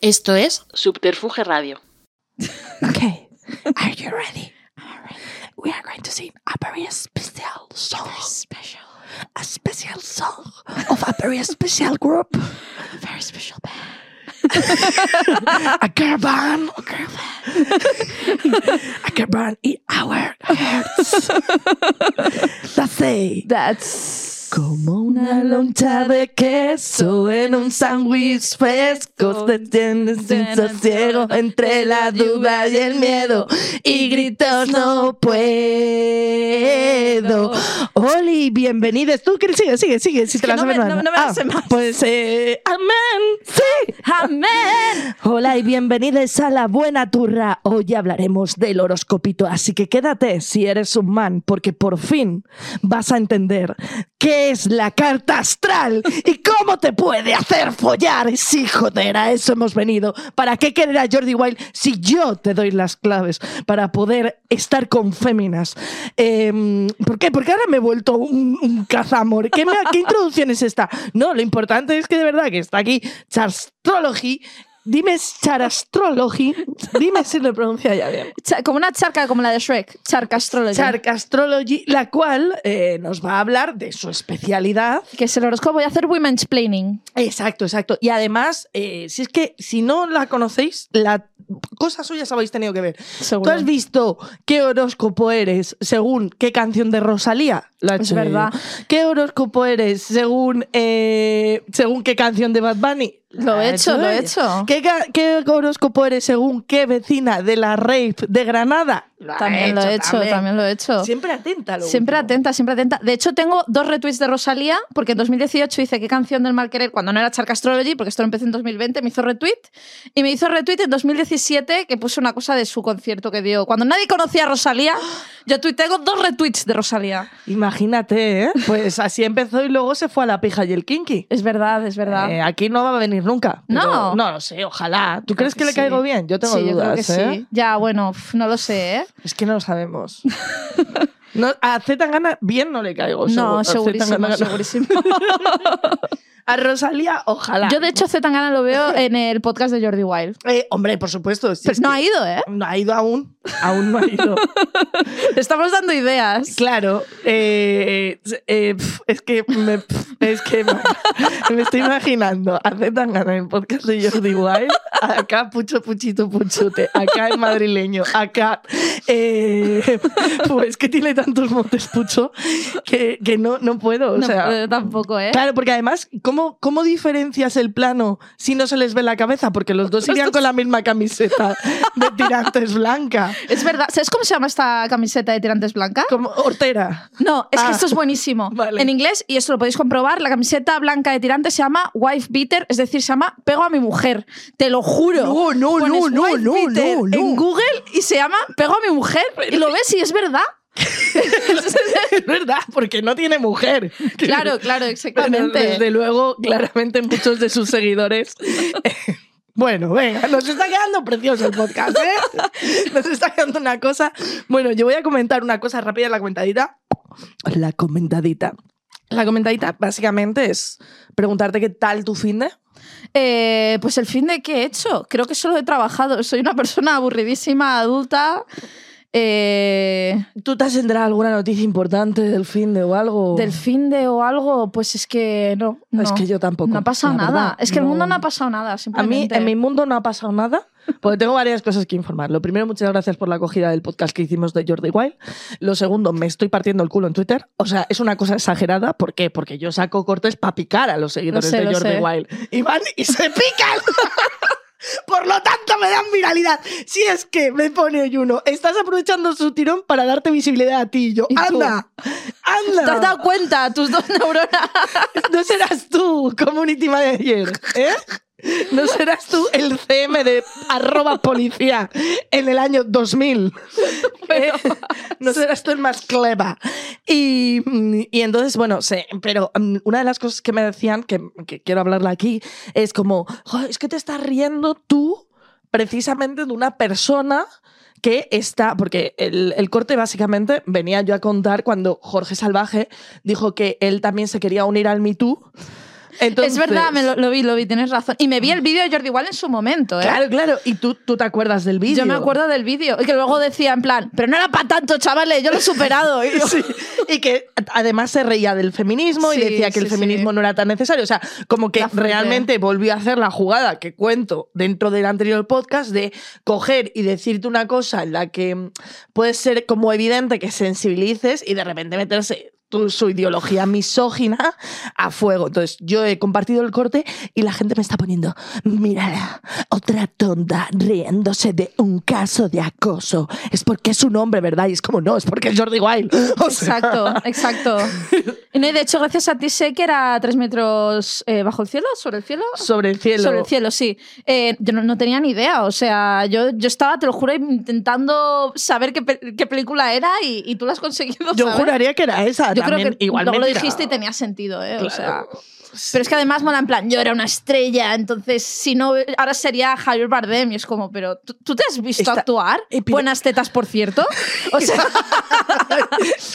Esto es Subterfuge Radio. Okay, are you ready? We are going to sing a very special song. Very special. A special song of a very special group. A very special band. a girl band. A girl band. a girl band in our hearts. That's it. That's Como una loncha de queso en un sándwich fresco, se tiene sin sosiego entre la duda y el miedo. Y gritos no puedo. Oli, bienvenidos. Tú, que sigue, sigue, sigue. Si te que la no sabes, me- no- no me sé más. Pues, eh, amén. Sí. Amén. Hola y bienvenidos a la buena turra. Hoy hablaremos del horoscopito, así que quédate si eres un man, porque por fin vas a entender es la carta astral y cómo te puede hacer follar. Sí, joder, a eso hemos venido. ¿Para qué querer a Jordi Wild si yo te doy las claves para poder estar con féminas? Em, ¿Por qué? Porque ahora me he vuelto un, cazamor. ¿Qué, me- ¿Qué introducción es esta? No, lo importante es que de verdad que está aquí Charstrology. Dime Charastrology. Dime si lo pronuncia ya bien. Como una charca como la de Shrek. Charca Astrology. Charcastrology, la cual eh, nos va a hablar de su especialidad. que es el horóscopo. Voy a hacer women's planning. Exacto, exacto. Y además, eh, si es que si no la conocéis, la cosa suyas habéis tenido que ver. Seguro. ¿Tú has visto qué horóscopo eres según qué canción de Rosalía? La Es verdad. ¿Qué horóscopo eres según, eh, según qué canción de Bad Bunny? Lo he hecho, lo he hecho. ¿Qué, qué horóscopo eres según qué vecina de la rave de Granada? Lo También lo he hecho, también lo he hecho. Siempre atenta lo Siempre último. atenta, siempre atenta. De hecho, tengo dos retweets de Rosalía, porque en 2018 hice qué canción del mal querer cuando no era Charca Astrology, porque esto lo empecé en 2020, me hizo retweet. Y me hizo retweet en 2017 que puso una cosa de su concierto que dio. Cuando nadie conocía a Rosalía, yo tuiteo dos retweets de Rosalía. Imagínate, ¿eh? Pues así empezó y luego se fue a la pija y el kinky. Es verdad, es verdad. Eh, aquí no va a venir nunca. No. No lo sé, ojalá. ¿Tú crees que, que le sí. caigo bien? Yo tengo sí, yo dudas, creo que ¿eh? sí. Ya, bueno, no lo sé, ¿eh? Es que no lo sabemos. No, a Z Tangana bien no le caigo. No, seguro. A segurísimo, Zetangana- segurísimo. A Rosalía, ojalá. Yo, de hecho, Zetangana lo veo en el podcast de Jordi Wild. Eh, hombre, por supuesto. si Pero es no ha ido, ¿eh? No ha ido aún. Aún no ha ido. Estamos dando ideas. Claro, eh, eh, pf, es que me, pf, es que me, me estoy imaginando a Zetangana en el podcast de Jordi Wild, acá pucho puchito puchute, acá el madrileño, acá eh, pues que tiene tantos motes pucho que, que no, no puedo, o No, sea, eh, tampoco, ¿eh? Claro, porque además, ¿cómo, ¿cómo diferencias el plano si no se les ve la cabeza? Porque los dos irían con la misma camiseta de tirantes blanca. Es verdad. ¿Sabes cómo se llama esta camiseta de tirantes blanca? Como Hortera. No, es que Ah. esto es buenísimo. Vale. En inglés, y esto lo podéis comprobar, la camiseta blanca de tirantes se llama Wife Beater, es decir, se llama Pego a mi mujer. Te lo juro. No, no, Pones no, no, Wife no, Beater no, no. En Google y se llama Pego a mi mujer. Y lo ves y es verdad. es verdad, porque no tiene mujer. Claro, claro, Bueno, exactamente. desde luego, claramente muchos de sus seguidores. eh, Bueno, venga, nos está quedando precioso el podcast, ¿eh? Nos está quedando una cosa. Bueno, yo voy a comentar una cosa rápida la comentadita. La comentadita. La comentadita básicamente es preguntarte qué tal tu fin de. Eh, pues el fin de qué he hecho. Creo que solo he trabajado. Soy una persona aburridísima, adulta. Eh, ¿Tú te has enterado alguna noticia importante del fin de o algo? del fin de o algo, pues es que no. no. Es que yo tampoco. No ha pasado nada. verdad, es que el mundo no ha pasado nada, A mí, simplemente. en mi mundo no ha pasado nada, porque tengo varias cosas que informar. Lo primero, muchas gracias por la acogida del podcast que hicimos de Jordi Wild. Lo segundo, me estoy partiendo el culo en Twitter. O sea, es una cosa exagerada. ¿Por qué? Porque yo saco cortes para picar a los seguidores sé, de lo Jordi. Wild. Y van y se pican. Por lo tanto, me dan viralidad. Si es que me pone hoy uno, estás aprovechando su tirón para darte visibilidad a ti. Y yo, ¿Y tú? anda, anda. ¿Te has dado cuenta? Tus dos neuronas. No serás tú, community manager, ¿eh? No serás tú el CM de arroba policía en el año 2000. ¿eh? No serás tú el más clever. Y, mm, y entonces, bueno, sé, pero mm, una de las cosas que me decían, que, que quiero hablarla aquí, es como, "Joder, es que te estás riendo tú precisamente de una persona que está, porque el, el corte básicamente venía yo a contar cuando Jorge Salvaje dijo que él también se quería unir al Me Too Entonces- es verdad, me lo, lo vi, lo vi, tienes razón. Y me vi el vídeo de Jordi Wild en su momento, ¿eh? Claro, claro. Y tú, tú te acuerdas del vídeo. Yo me acuerdo del vídeo. Y que luego decía en plan, pero no era para tanto, chavales, yo lo he superado. Y yo, Sí, Y que además se reía del feminismo y decía que el feminismo no era tan necesario. O sea, como que realmente volvió a hacer la jugada que cuento dentro del anterior podcast de coger y decirte una cosa en la que puede ser como evidente que sensibilices y de repente meterse su ideología misógina a fuego. Entonces, yo he compartido el corte y la gente me está poniendo, mírala, otra tonta riéndose de un caso de acoso. Es porque es un hombre, ¿verdad? Y es como, no, es porque es Jordi Wild. O sea, Exacto, exacto. Y de hecho, gracias a ti sé que era tres metros eh, bajo el cielo, sobre el cielo. sobre el cielo. Sobre el cielo, sí. Eh, yo no, no tenía ni idea. O sea, yo, yo estaba, te lo juro, intentando saber qué, pe- qué película era y, y tú la has conseguido. Yo saber. juraría que era esa. Yo creo que igual luego lo dijiste y tenía sentido, ¿eh? O sea. Claro. Pero es que además mola en plan, yo era una estrella, entonces si no, ahora sería Javier Bardem y es como, pero ¿tú, tú te has visto actuar? Buenas tetas, por cierto. O sea,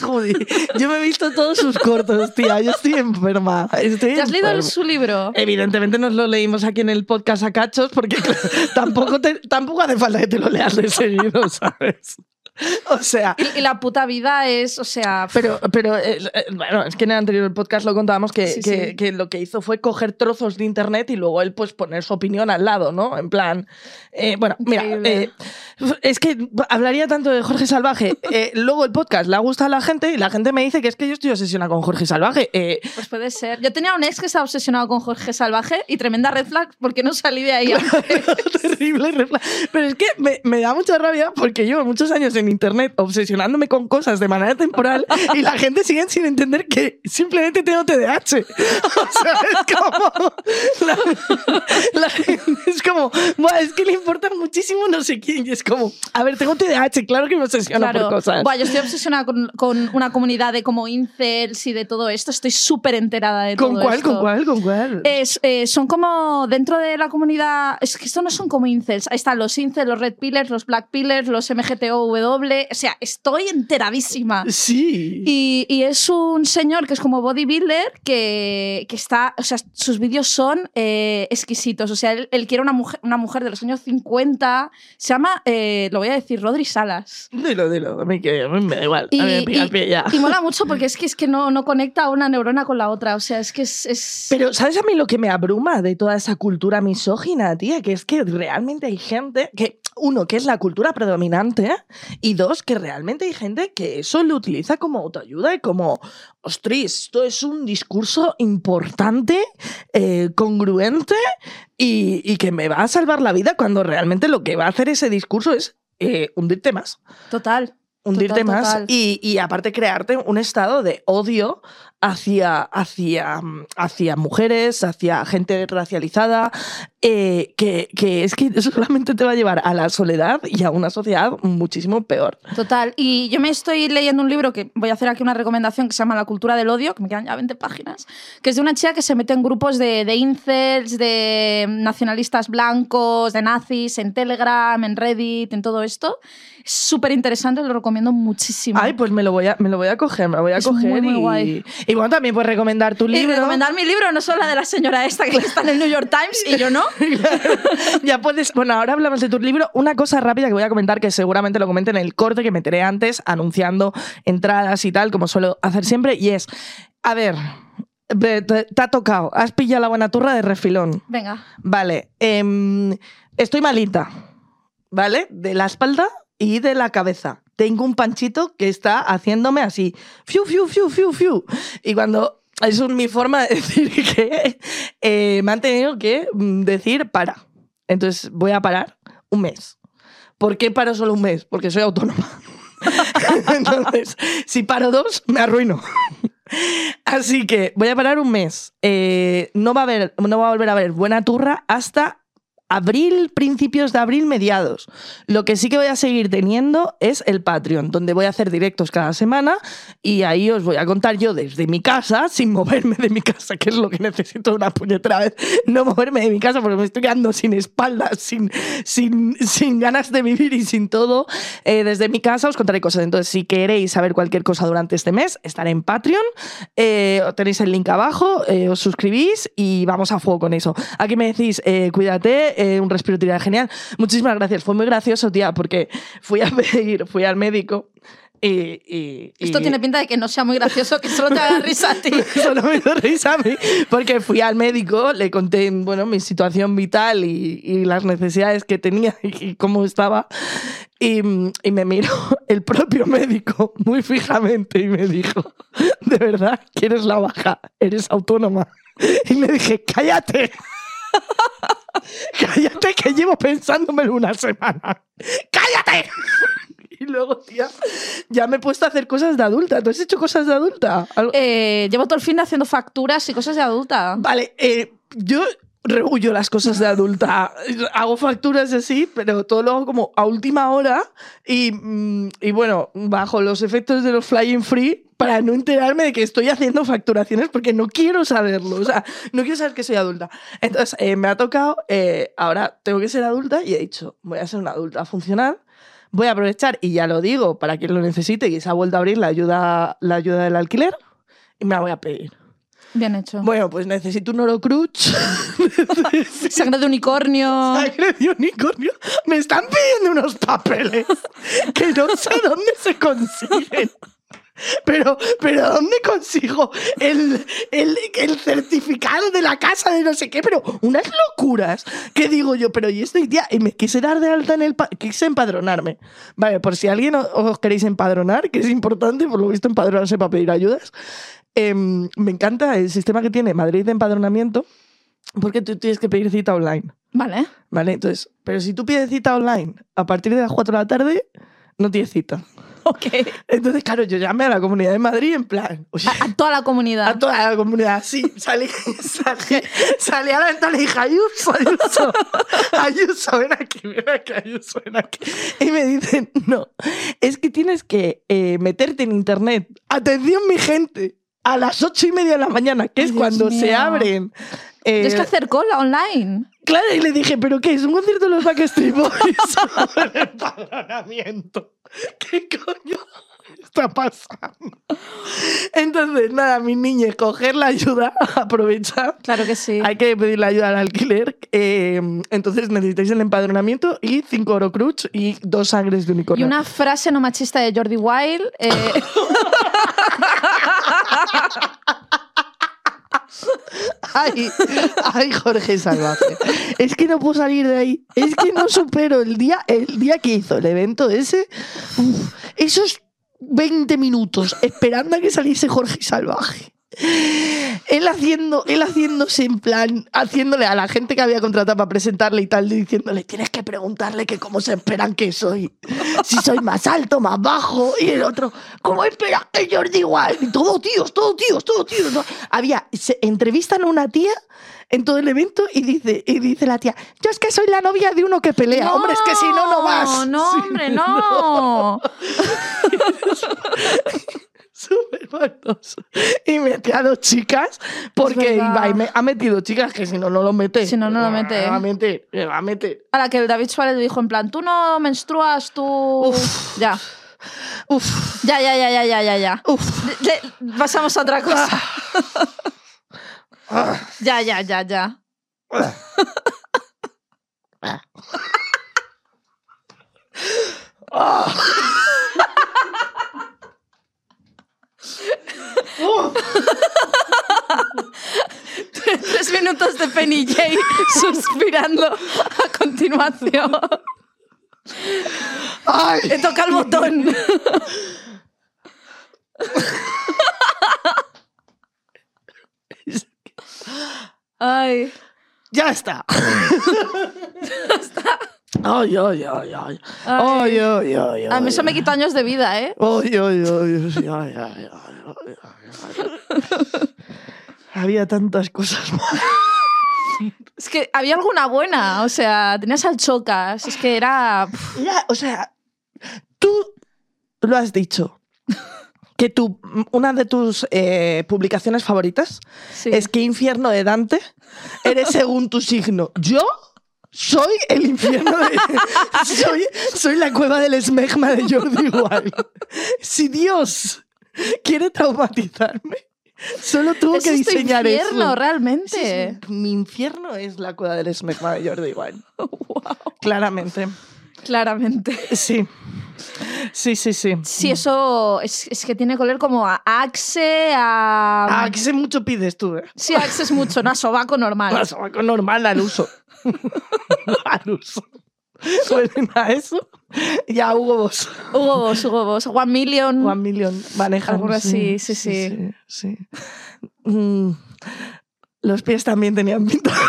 Joder, yo me he visto todos sus cortos, tía. Yo estoy enferma. Estoy ¿te has leído su libro? Evidentemente nos lo leímos aquí en el podcast a cachos porque tampoco, te- tampoco hace falta que te lo leas de seguido, ¿sabes? O sea, Y, y la puta vida es, o sea, pero, pero eh, eh, bueno, es que en el anterior podcast lo contábamos que, Sí, que- sí. que lo que hizo fue coger trozos de internet y luego él pues poner su opinión al lado, ¿no? En plan, eh, bueno, mira, eh, es que hablaría tanto de Jorge Salvaje. luego el podcast le ha gustado a la gente y la gente me dice que es que yo estoy obsesionada con Jorge Salvaje. Pues puede ser. Yo tenía un ex que estaba obsesionado con Jorge Salvaje y tremenda red flag porque no salí de ahí. terrible refla- Pero es que me, me da mucha rabia porque llevo muchos años en internet obsesionándome con cosas de manera temporal y la gente sigue sin entender que simplemente tengo TDAH. O sea, es como. La, la gente es como. "Buah, es que le importa muchísimo no sé quién. Y es como. A ver, tengo TDAH, claro que me obsesiono Claro. por cosas. Buah, yo estoy obsesionada con, con una comunidad de como incels y de todo esto. Estoy súper enterada de ¿Con todo cuál? esto. ¿Con cuál? ¿Con cuál? Es, eh, son como dentro de la comunidad. Es que estos no son como incels. Ahí están los incels, los red pillers, los black pillers, los MGTOW. O sea, estoy enteradísima. sí. Y, y es un señor que es como bodybuilder que, que está. O sea, sus vídeos son eh, exquisitos. O sea, él, él quiere una mujer, una mujer de los años 50. Se llama, eh, lo voy a decir, Rodri Salas. Dilo, dilo. A mí, que, a mí me da igual. Y, a mí me pica el y- pie ya. y mola mucho porque es que, es que no, no conecta una neurona con la otra. O sea, es que es. es- Pero, ¿sabes a mí lo que me abruma de toda esa cultura misógina, tía? Que es que realmente hay gente que, uno, que es la cultura predominante, y dos, que realmente hay gente que eso lo utiliza como autoayuda y como, ostras, esto es un discurso importante, eh, congruente y, y que me va a salvar la vida cuando realmente lo que va a hacer ese discurso es eh, hundirte más Total. hundirte Total, más total. y, y aparte crearte un estado de odio hacia, hacia, hacia mujeres, hacia gente racializada, eh, que, que es que solamente te va a llevar a la soledad y a una sociedad muchísimo peor. Total. Y yo me estoy leyendo un libro que voy a hacer aquí una recomendación que se llama La cultura del odio, que me quedan ya 20 páginas, que es de una chica que se mete en grupos de, de incels, de nacionalistas blancos, de nazis, en Telegram, en Reddit, en todo esto. Súper interesante, lo recomiendo muchísimo. Ay, pues me lo voy a, me lo voy a coger, me lo voy a Es coger. muy, muy y, guay. y bueno, también puedes recomendar tu y libro. recomendar mi libro, no solo la de la señora esta que está en el New York Times y yo no. ya puedes. Bueno, ahora hablamos de tu libro. Una cosa rápida que voy a comentar, que seguramente lo comenté en el corte que meteré antes, anunciando entradas y tal, como suelo hacer siempre, y es: a ver, ve, te, te ha tocado, has pillado la buena turra de refilón. Venga. Vale, em, estoy malita, ¿vale? De la espalda y de la cabeza. Tengo un panchito que está haciéndome así, fiu, fiu, fiu, fiu, fiu. Y cuando es mi forma de decir que eh, me han tenido que mm, decir para. Entonces voy a parar un mes. ¿Por qué paro solo un mes? Porque soy autónoma. Entonces, si paro dos, me arruino. Así que voy a parar un mes. Eh, no, va a haber, no va a volver a haber buena turra hasta abril, principios de abril, mediados. Lo que sí que voy a seguir teniendo es el Patreon, donde voy a hacer directos cada semana y ahí os voy a contar yo desde mi casa, sin moverme de mi casa, que es lo que necesito una puñetera vez, no moverme de mi casa porque me estoy quedando sin espaldas, sin, sin, sin ganas de vivir y sin todo. Eh, desde mi casa os contaré cosas. Entonces, si queréis saber cualquier cosa durante este mes, estaré en Patreon. Eh, tenéis el link abajo, eh, os suscribís y vamos a fuego con eso. Aquí me decís, cuídate, eh, un respiro genial. Muchísimas gracias, fue muy gracioso, tía, porque fui a pedir, fui al médico. Y, y- Esto y- tiene pinta de que no sea muy gracioso, que solo te haga risa a ti. Solo me dio risa a mí, porque fui al médico, le conté bueno, mi situación vital y, y las necesidades que tenía y cómo estaba. Y, y me miró el propio médico muy fijamente y me dijo, ¿de verdad quieres la baja? ¿Eres autónoma? Y le dije, cállate. Cállate que llevo pensándomelo una semana. ¡Cállate! Y luego, tía, ya me he puesto a hacer cosas de adulta. ¿Tú has hecho cosas de adulta? Eh, llevo todo el fin de haciendo facturas y cosas de adulta. Vale, eh, yo rehuyo las cosas de adulta. Hago facturas así, pero todo lo hago como a última hora y, mm, y bueno, bajo los efectos de los flying free para no enterarme de que estoy haciendo facturaciones porque no quiero saberlo. O sea, no quiero saber que soy adulta. Entonces, eh, me ha tocado, eh, ahora tengo que ser adulta y he dicho, voy a ser una adulta funcional. Voy a aprovechar, y ya lo digo, para quien lo necesite, que se ha vuelto a abrir la ayuda, la ayuda del alquiler, y me la voy a pedir. Bien hecho. Bueno, pues necesito un orocrutch. Sangre de unicornio. Sangre de unicornio. Me están pidiendo unos papeles que no sé dónde se consiguen. Pero, pero ¿dónde consigo el, el, el certificado de la casa de no sé qué? Pero unas locuras que digo yo, pero y esto y tía, y me quise dar de alta en el... quise empadronarme. Vale, por si alguien os queréis empadronar, que es importante, por lo visto empadronarse para pedir ayudas. Em, me encanta el sistema que tiene Madrid de empadronamiento, porque tú tienes que pedir cita online. Vale. ¿Vale? Entonces, pero si tú pides cita online a partir de las 4 de la tarde, no tienes cita. Ok. Entonces, claro, yo llamé a la Comunidad de Madrid en plan, oye, A, a toda la comunidad. a toda la comunidad, sí, salí, salí, salí a la ventana y dije, Ayuso, Ayuso, Ayuso, ven aquí, ven aquí, Ayuso, ven aquí. Y me dicen, no, es que tienes que eh, meterte en internet. Atención, mi gente, a las ocho y media de la mañana, que Ay, es Dios cuando se mío. abren. eh, Tienes que hacer cola online. Claro, y le dije, ¿pero qué? ¿Es un concierto de los Backstreet Boys? el empadronamiento. ¿Qué coño está pasando? Entonces, nada, mis niñas, coger la ayuda, aprovechar. Claro que sí. Hay que pedir la ayuda al alquiler. eh, entonces necesitáis el empadronamiento y cinco orocrux y dos sangres de Y unicornio. una frase no machista de Jordi Wild. eh, Ay, ay, Jorge Salvaje. Es que no puedo salir de ahí. Es que no supero el día, el día que hizo el evento ese. esos 20 minutos esperando a que saliese Jorge Salvaje. Él haciendo, él haciéndose en plan, haciéndole a la gente que había contratado para presentarle y tal, diciéndole, tienes que preguntarle que cómo se esperan que soy. Si soy más alto, más bajo. Y el otro, ¿cómo esperan que Jordi igual? Y todo tíos, todo tíos, todo tíos. Había, se entrevistan a una tía en todo el evento y dice, y dice la tía, yo es que soy la novia de uno que pelea. hombre, es que si no, no vas. No, hombre, no. Súper malos. Y metí a dos chicas porque me ha metido chicas que si no, no lo mete. Si no, no lo mete. Me va a meter, me va a meter. A la que el David Suárez le dijo en plan, tú no menstruas, tú... Ya. Uf, Ya, ya, ya, ya, ya, ya, ya. uf. Le- le- pasamos a otra cosa. Ah, Ya, ya, ya, ya. ah. Tres minutos de Penny Jane suspirando a continuación. Ay. Le toca el botón. Ay. Ya está. Ay, ay, ay, ay. Ay, ay, ay, A mí eso me quita años de vida, ¿eh? Ay, ay, ay, ay, ay, ay. Había tantas cosas más. Es que había alguna buena, o sea, tenías al chocas, es que era... Ya, o sea, tú lo has dicho. Que tu, una de tus eh, publicaciones favoritas Sí. es que infierno de Dante eres según tu signo. Yo soy el infierno de... soy, soy la cueva del esmegma de Jordi Wild. Si Dios quiere traumatizarme, solo tuvo Es que diseñar infierno, eso. realmente. Sí, sí, mi infierno es la cueva del esmegma de Jordi Wild. Claramente. Claramente. Sí. Sí, sí, sí. Sí, eso es, es que tiene que oler como a Axe, a... Que sé mucho pides tú, ¿eh? Sí, Axe es mucho, no a sobaco normal. Al sobaco normal, al uso. al uso. Nada, eso. Ya Hugo Boss. Hugo Boss, Hugo Boss. One Million. One Million manejan. Algo así, sí, sí. sí, sí. Mm, los pies también tenían pinta.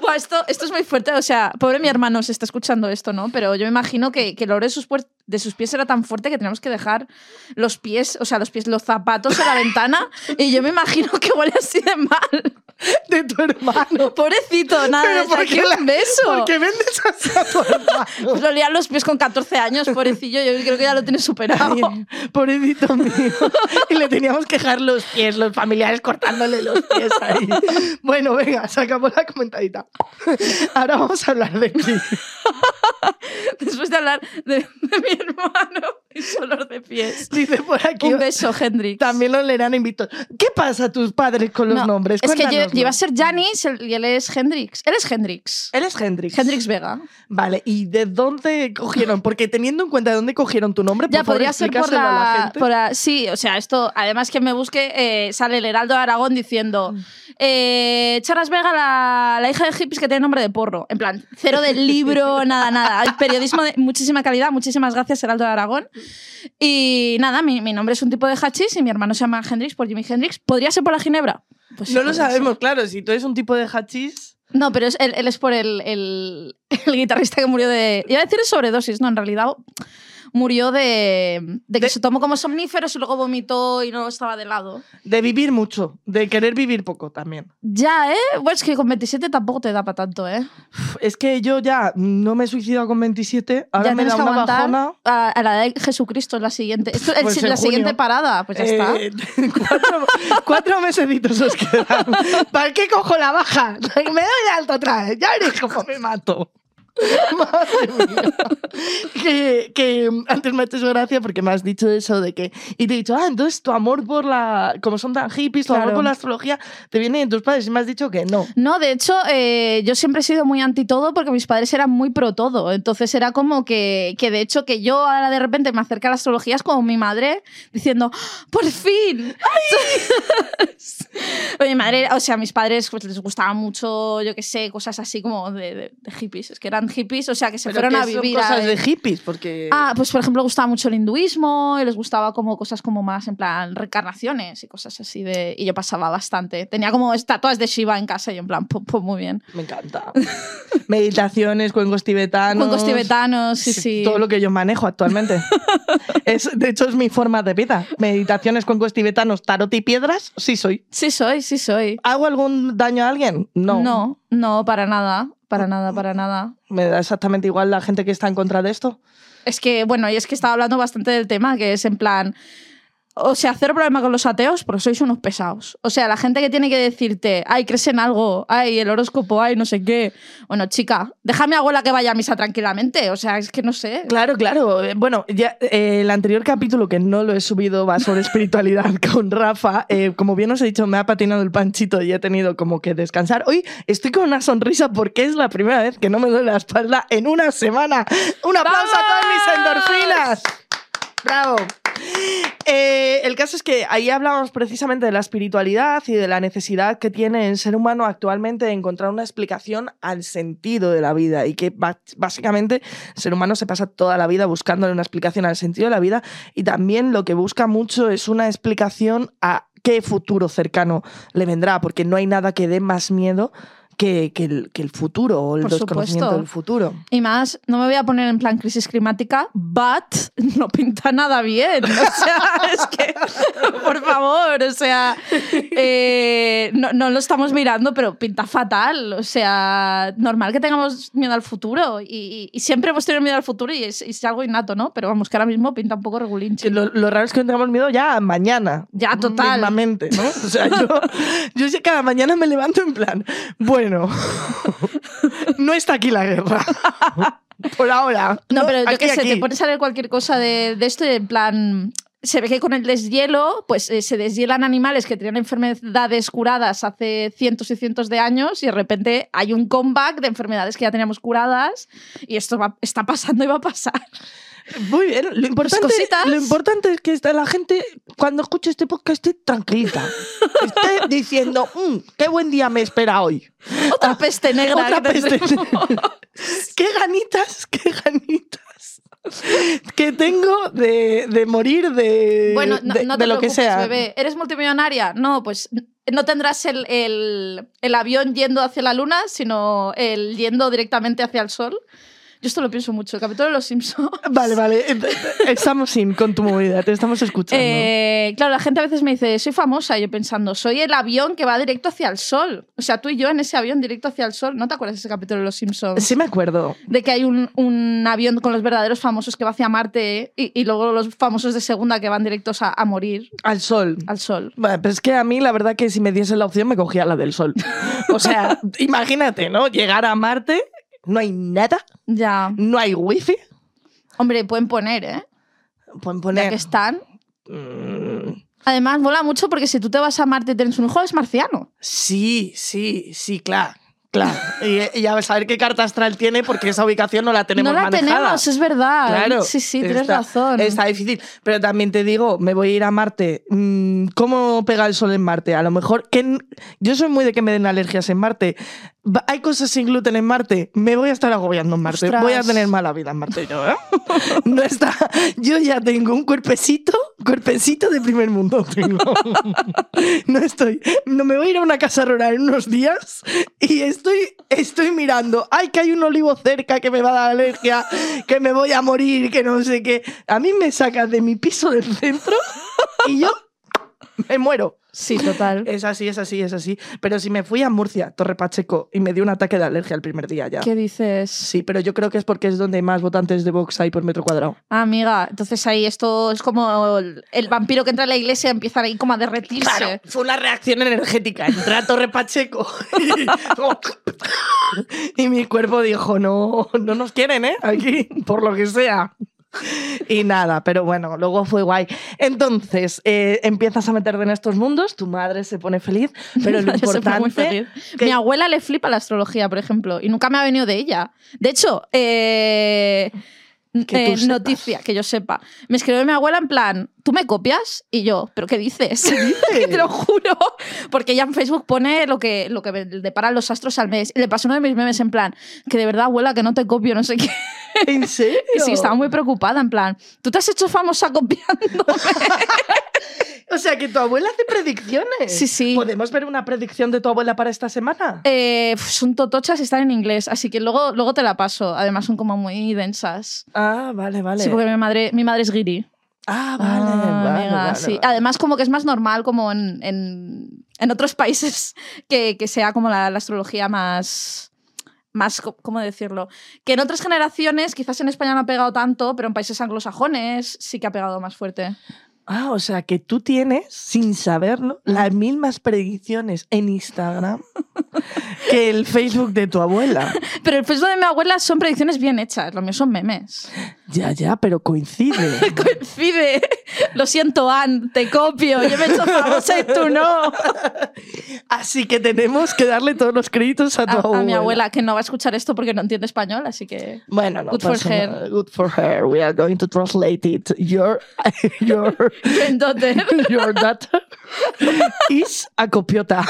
Buah, esto, esto es muy fuerte. O sea, pobre mi hermano se está escuchando esto, ¿no? Pero yo me imagino que, que el olor de sus, de sus pies era tan fuerte que teníamos que dejar los pies, o sea, los pies, los zapatos en la ventana. Y yo me imagino que huele así de mal. de tu hermano. Pobrecito, nada, ¿por qué un beso. ¿Por qué vendes así a tu hermano? Pues lo olían los pies con 14 años, pobrecillo. Yo creo que ya lo tiene superado. Pobrecito mío. Y le teníamos que dejar los pies, los familiares cortándole los pies ahí. Bueno, venga, se acabó la comentadita. Ahora vamos a hablar de ti. Después de hablar de, de mi hermano olor de pies. Dice por aquí. Un beso, Hendrix. También lo leerán invito. ¿Qué pasa a tus padres con los No, nombres? Es que yo, yo iba a ser Janis y él es Hendrix. Él es Hendrix. Él es Hendrix. Hendrix Vega. Vale, ¿y de dónde cogieron? Porque teniendo en cuenta de dónde cogieron tu nombre, por Ya favor, podría ser por explícaselo a la, gente. por la- Sí, o sea, esto, además que me busque, eh, sale el Heraldo de Aragón diciendo. Eh, Charas Vega, la, la hija de hippies que tiene nombre de porro. En plan, cero del libro, nada, nada. Hay periodismo de muchísima calidad. Muchísimas gracias, Heraldo de Aragón. Y nada, mi, mi nombre es un tipo de hachís y mi hermano se llama Hendrix por Jimi Hendrix. ¿Podría ser por la ginebra? Pues sí, No lo ser. sabemos, claro. Si tú eres un tipo de hachís... No, pero es- él, él es por el, el- el guitarrista que murió de. Iba a decir de sobredosis, no, en realidad murió de, de que De- se tomó como somníferos y luego vomitó y no estaba de lado. De vivir mucho, de querer vivir poco también. Ya, ¿eh? Bueno, es que con 27 tampoco te da para tanto, ¿eh? Es que yo ya no me he suicidado con 27, ahora ya me da una bajona. a, a la de Jesucristo, es la siguiente. Esto Pues la siguiente parada, pues ya está. Eh, cuatro, cuatro mesecitos os quedan. ¿Para qué cojo la baja? Me doy de alto otra vez. Ya veréis cómo me mato. Madre mía. Que, que antes me ha hecho gracia porque me has dicho eso de que. Y te he dicho, ah, entonces tu amor por la. Como son tan hippies, tu amor por la astrología te viene de tus padres. Y me has dicho que no. No, de hecho, eh, yo siempre he sido muy anti todo porque mis padres eran muy pro todo. Entonces era como que, que de hecho, que yo ahora de repente me acerque a la astrología es como mi madre diciendo, ¡por fin! Mi madre, o sea, a mis padres pues, les gustaba mucho, yo qué sé, cosas así como de, de- de hippies. Es que eran hippies, o sea, que se Pero fueron a son vivir. a- cosas de hippies, porque. Ah, pues por ejemplo, gustaba mucho el hinduismo y les gustaba como cosas como más en plan reencarnaciones y cosas así de... Y yo pasaba bastante. Tenía como estatuas de Shiva en casa y en plan, pues, pues muy bien. Me encanta. Meditaciones, cuencos tibetanos. Cuencos tibetanos, sí, sí. Todo lo que yo manejo actualmente. es, de hecho, es mi forma de vida. Meditaciones, cuencos tibetanos, tarot y piedras, sí soy. Sí soy, sí soy. ¿Hago algún daño a alguien? No. No, no, para nada, para nada, para nada. Me da exactamente igual la gente que está en contra de esto. Es que, bueno, y es que estaba hablando bastante del tema, que es en plan... O sea, cero problema con los ateos, porque sois unos pesados. O sea, la gente que tiene que decirte, ay, crees en algo, ay, el horóscopo, ay, no sé qué. Bueno, chica, déjame a mi abuela que vaya a misa tranquilamente. O sea, es que no sé. Claro, claro. Eh, Bueno, ya eh, el anterior capítulo, que no lo he subido, va sobre espiritualidad con Rafa. Eh, como bien os he dicho, me ha patinado el panchito y he tenido como que descansar. Hoy estoy con una sonrisa porque es la primera vez que no me duele la espalda en una semana. ¡Un aplauso a todas mis endorfinas! ¡Bravo! Eh, el caso es que ahí hablábamos precisamente de la espiritualidad y de la necesidad que tiene el ser humano actualmente de encontrar una explicación al sentido de la vida y que básicamente el ser humano se pasa toda la vida buscándole una explicación al sentido de la vida y también lo que busca mucho es una explicación a qué futuro cercano le vendrá, porque no hay nada que dé más miedo que, que el, que el futuro o el Por desconocimiento supuesto. del futuro. Y más, no me voy a poner en plan crisis climática, but no pinta nada bien. O sea, es que, por favor, o sea, eh, no, no lo estamos mirando, pero pinta fatal. O sea, normal que tengamos miedo al futuro. Y, y- y siempre hemos tenido miedo al futuro y es, es algo innato, ¿no? Pero vamos, que ahora mismo pinta un poco regulinche. Lo, lo raro es que no tengamos miedo ya mañana. Ya, total. ¿no? O sea, yo, yo cada mañana me levanto en plan, bueno, no está aquí la guerra. Por ahora. No, pero yo qué sé, te pones a leer cualquier cosa de, de esto y en plan. Se ve que con el deshielo, pues eh, se deshielan animales que tenían enfermedades curadas hace cientos y cientos de años y de repente hay un comeback de enfermedades que ya teníamos curadas y esto va- está pasando y va a pasar. Muy bien. Lo importante, Pues cositas. lo importante es que la gente, cuando escuche este podcast, esté tranquilita. Esté diciendo, "Mm, qué buen día me espera hoy. Otra peste negra. Otra que peste. tendremos. qué ganitas, qué ganitas. Que tengo de, de morir de, Bueno, no, de, no de te lo que sea. bebé. ¿Eres multimillonaria? No, pues no tendrás el, el- el avión yendo hacia la luna, sino el yendo directamente hacia el sol. Yo esto lo pienso mucho. El capítulo de Los Simpsons. Vale, vale. eh, eh, Estamos sin con tu movilidad, te estamos escuchando. Eh, claro, la gente a veces me dice, soy famosa. Yo pensando, soy el avión que va directo hacia el sol. O sea, tú y yo en ese avión directo hacia el sol. ¿No te acuerdas de ese capítulo de Los Simpsons? Sí me acuerdo. De que hay un, un avión con los verdaderos famosos que va hacia Marte y, y luego los famosos de segunda que van directos a, a morir Al sol. al sol. Bueno, pero es que a mí la verdad que si me diese la opción me cogía la del sol. O sea, imagínate, ¿no? Llegar a Marte, no hay nada, Ya. no hay wifi. Hombre, pueden poner, ¿eh? Pueden Ya poner... que están. Mm, Además, mola mucho porque si tú te vas a Marte y tienes un hijo, es marciano. Sí, sí, sí, claro. Claro. Y, y a saber qué carta astral tiene porque esa ubicación no la tenemos no la manejada. tenemos, es verdad. Claro. Sí, sí, tienes está- razón. Está difícil. Pero también te digo, me voy a ir a Marte. Mm, ¿Cómo pega el sol en Marte? A lo mejor que yo soy muy de que me den alergias en Marte. Hay cosas sin gluten en Marte. Me voy a estar agobiando en Marte. Ostras. Voy a tener mala vida en Marte yo, ¿eh? No está. Yo ya tengo un cuerpecito, cuerpecito de primer mundo tengo. No estoy. No me voy a ir a una casa rural en unos días y estoy, estoy mirando. Ay, que hay un olivo cerca que me va a dar alergia, que me voy a morir, que no sé qué. A mí me sacan de mi piso del centro y yo me muero. Sí, total. Es así, es así, es así. Pero si me fui a Murcia, Torre Pacheco, y me dio un ataque de alergia el primer día ya. ¿Qué dices? Sí, pero yo creo que es porque es donde más votantes de Vox hay por metro cuadrado. Ah, amiga, entonces ahí esto es como el, el vampiro que entra en la iglesia y empieza ahí como a derretirse. Claro, fue una reacción energética. Entré a Torre Pacheco y mi cuerpo dijo, no, no nos quieren, ¿eh? Aquí, por lo que sea. Y nada, pero bueno, luego fue guay. Entonces, eh, empiezas a meterte en estos mundos, tu madre se pone feliz, pero lo importante... feliz. que- Mi abuela le flipa la astrología, por ejemplo, y nunca me ha venido de ella. De hecho, eh, Que eh, noticia, que yo sepa. Me escribió mi abuela en plan, ¿tú me copias? Y yo, ¿pero qué dices? que te lo juro. Porque ella en Facebook pone lo que, lo que me deparan los astros al mes. Y le pasó uno de mis memes en plan, que de verdad, abuela, que no te copio, no sé qué. ¿En serio? Sí, estaba muy preocupada, en plan, ¿tú te has hecho famosa copiando? O sea, que tu abuela hace predicciones. Sí, sí. ¿Podemos ver una predicción de tu abuela para esta semana? Eh, son totochas y están en inglés, así que luego, luego te la paso. Además son como muy densas. Ah, vale, vale. Sí, porque mi madre, mi madre es guiri. Ah, vale, Ah, vale, amiga, vale, sí. vale. Además, como que es más normal como en, en- en otros países que, que sea como la, la astrología más... Más, ¿cómo decirlo? Que en otras generaciones, quizás en España no ha pegado tanto, pero en países anglosajones sí que ha pegado más fuerte. Ah, o sea, que tú tienes, sin saberlo, las mismas predicciones en Instagram que el Facebook de tu abuela. Pero el Facebook de mi abuela son predicciones bien hechas, lo mío son memes. Ya, ya, pero coincide. Coincide. Lo siento, Ann, te copio. Yo me he hecho famosa y tú no. Así que tenemos que darle todos los créditos a tu A, abuela. a mi abuela, que no va a escuchar esto porque no entiende español, así que. Bueno, no Good for her. Good for her. We are going to translate it. Your, your, Entonces. your daughter is a copiota.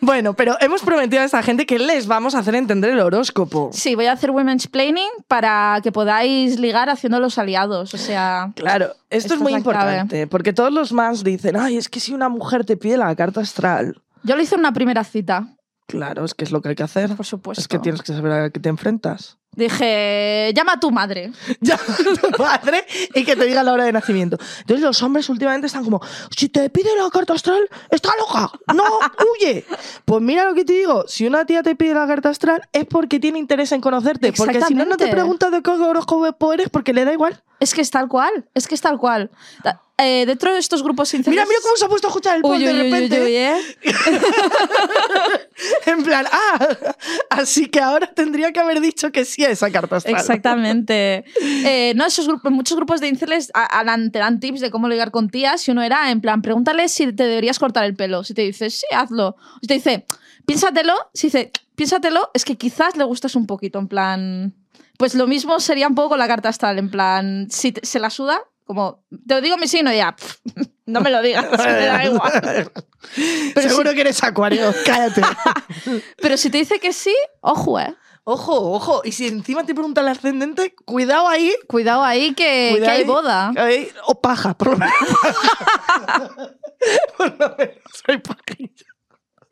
Bueno, pero hemos prometido a esta gente que les vamos a hacer entender el horóscopo. Sí, voy a hacer women's planning para que podáis ligar haciendo los aliados. O sea, Claro, esto es muy es la clave. importante, porque todos los más dicen, ay, es que si una mujer te pide la carta astral. yo lo hice en una primera cita, Claro, es que es lo que hay que hacer. por supuesto. Es que tienes que saber a qué te enfrentas. Dije, llama a tu madre. Ya, tu madre y que te diga la hora de nacimiento. Entonces los hombres últimamente están como, si te pide la carta astral, está loca, no, huye. Pues mira lo que te digo, si una tía te pide la carta astral es porque tiene interés en conocerte, porque si no, no te pregunta de qué horóscopo eres porque le da igual. Es que es tal cual, es que es tal cual. Eh, dentro de estos grupos sinceros... Mira, mira cómo se ha puesto a escuchar el pod Uy, de uy, uy, uy, repente. uy, ¿eh? En plan, ah, así que ahora tendría que haber dicho que sí a esa carta astral. Exactamente. Eh, no, esos grupos, muchos grupos de te dan tips de cómo ligar con tías y uno era, en plan, pregúntale si te deberías cortar el pelo. Si te dice, sí, hazlo. Si te dice, piénsatelo, si dice, piénsatelo, es que quizás le gustas un poquito, en plan... Pues lo mismo sería un poco con la carta astral, en plan, si te- se la suda, como, te lo digo mi signo y ya, pff, no me lo digas, me da igual. Pero Seguro que eres acuario, cállate. Pero si te dice que sí, ojo, eh. ojo, ojo, y si encima te pregunta el ascendente, cuidado ahí. Cuidado ahí que, cuidado que hay ahí, boda. ahí, o paja, por lo menos. por lo menos soy pajilla.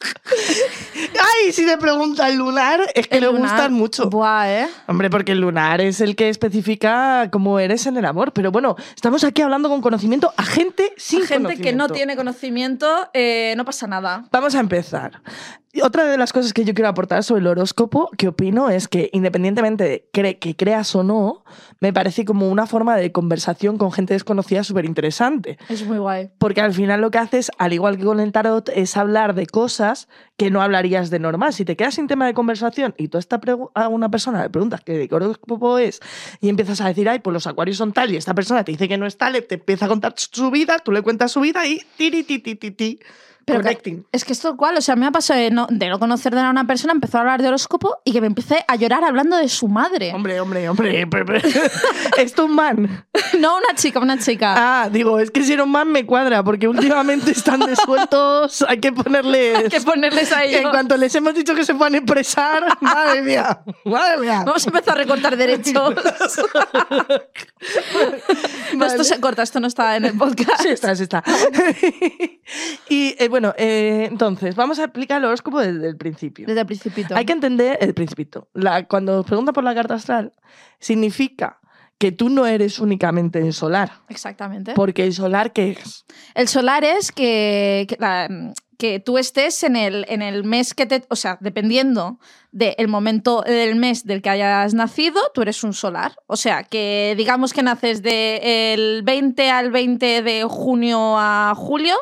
Ay, si te pregunta el lunar, es que El le lunar, gustan mucho. Buah, eh. Hombre, porque el lunar es el que especifica cómo eres en el amor. Pero bueno, estamos aquí hablando con conocimiento a gente sin gente que no tiene conocimiento, eh, no pasa nada. Vamos a empezar. Otra de las cosas que yo quiero aportar sobre el horóscopo, que opino, es que independientemente de cre- que creas o no, me parece como una forma de conversación con gente desconocida súper interesante. Es muy guay. Porque al final lo que haces, al igual que con el tarot, es hablar de cosas que no hablarías de normal. Si te quedas sin tema de conversación y tú a, una persona le preguntas qué horóscopo es y empiezas a decir, ay, pues los acuarios son tal y esta persona te dice que no es tal, te empieza a contar su vida, tú le cuentas su vida y tiri, ti, ti, ti, ti. Pero que- Connecting. Es que esto es cual, o sea, a mí me ha pasado de no, de no conocer de a una persona, empezó a hablar de horóscopo y que me empecé a llorar hablando de su madre. Hombre, hombre, hombre. Esto es un man. No, una chica, una chica. Ah, digo, es que si era un man me cuadra, porque últimamente están desueltos, hay que ponerles... Hay que ponerles a En ello. cuanto les hemos dicho que se puedan expresar, madre mía, madre mía. Vamos a empezar a recortar derechos. No, esto se corta, esto no está en el podcast. Sí está, sí está. y eh, bueno, eh, entonces, vamos a explicar el horóscopo desde el principio. Desde el principito. Hay que entender el principito. La, cuando os preguntan por la carta astral, significa que tú no eres únicamente el solar. Exactamente. Porque el solar, ¿qué es? El solar es que, que, la- que tú estés en el, en el mes que te. O sea, dependiendo del momento del mes del que hayas nacido, tú eres un solar. O sea, que digamos que naces del 20 al 20 de junio a julio,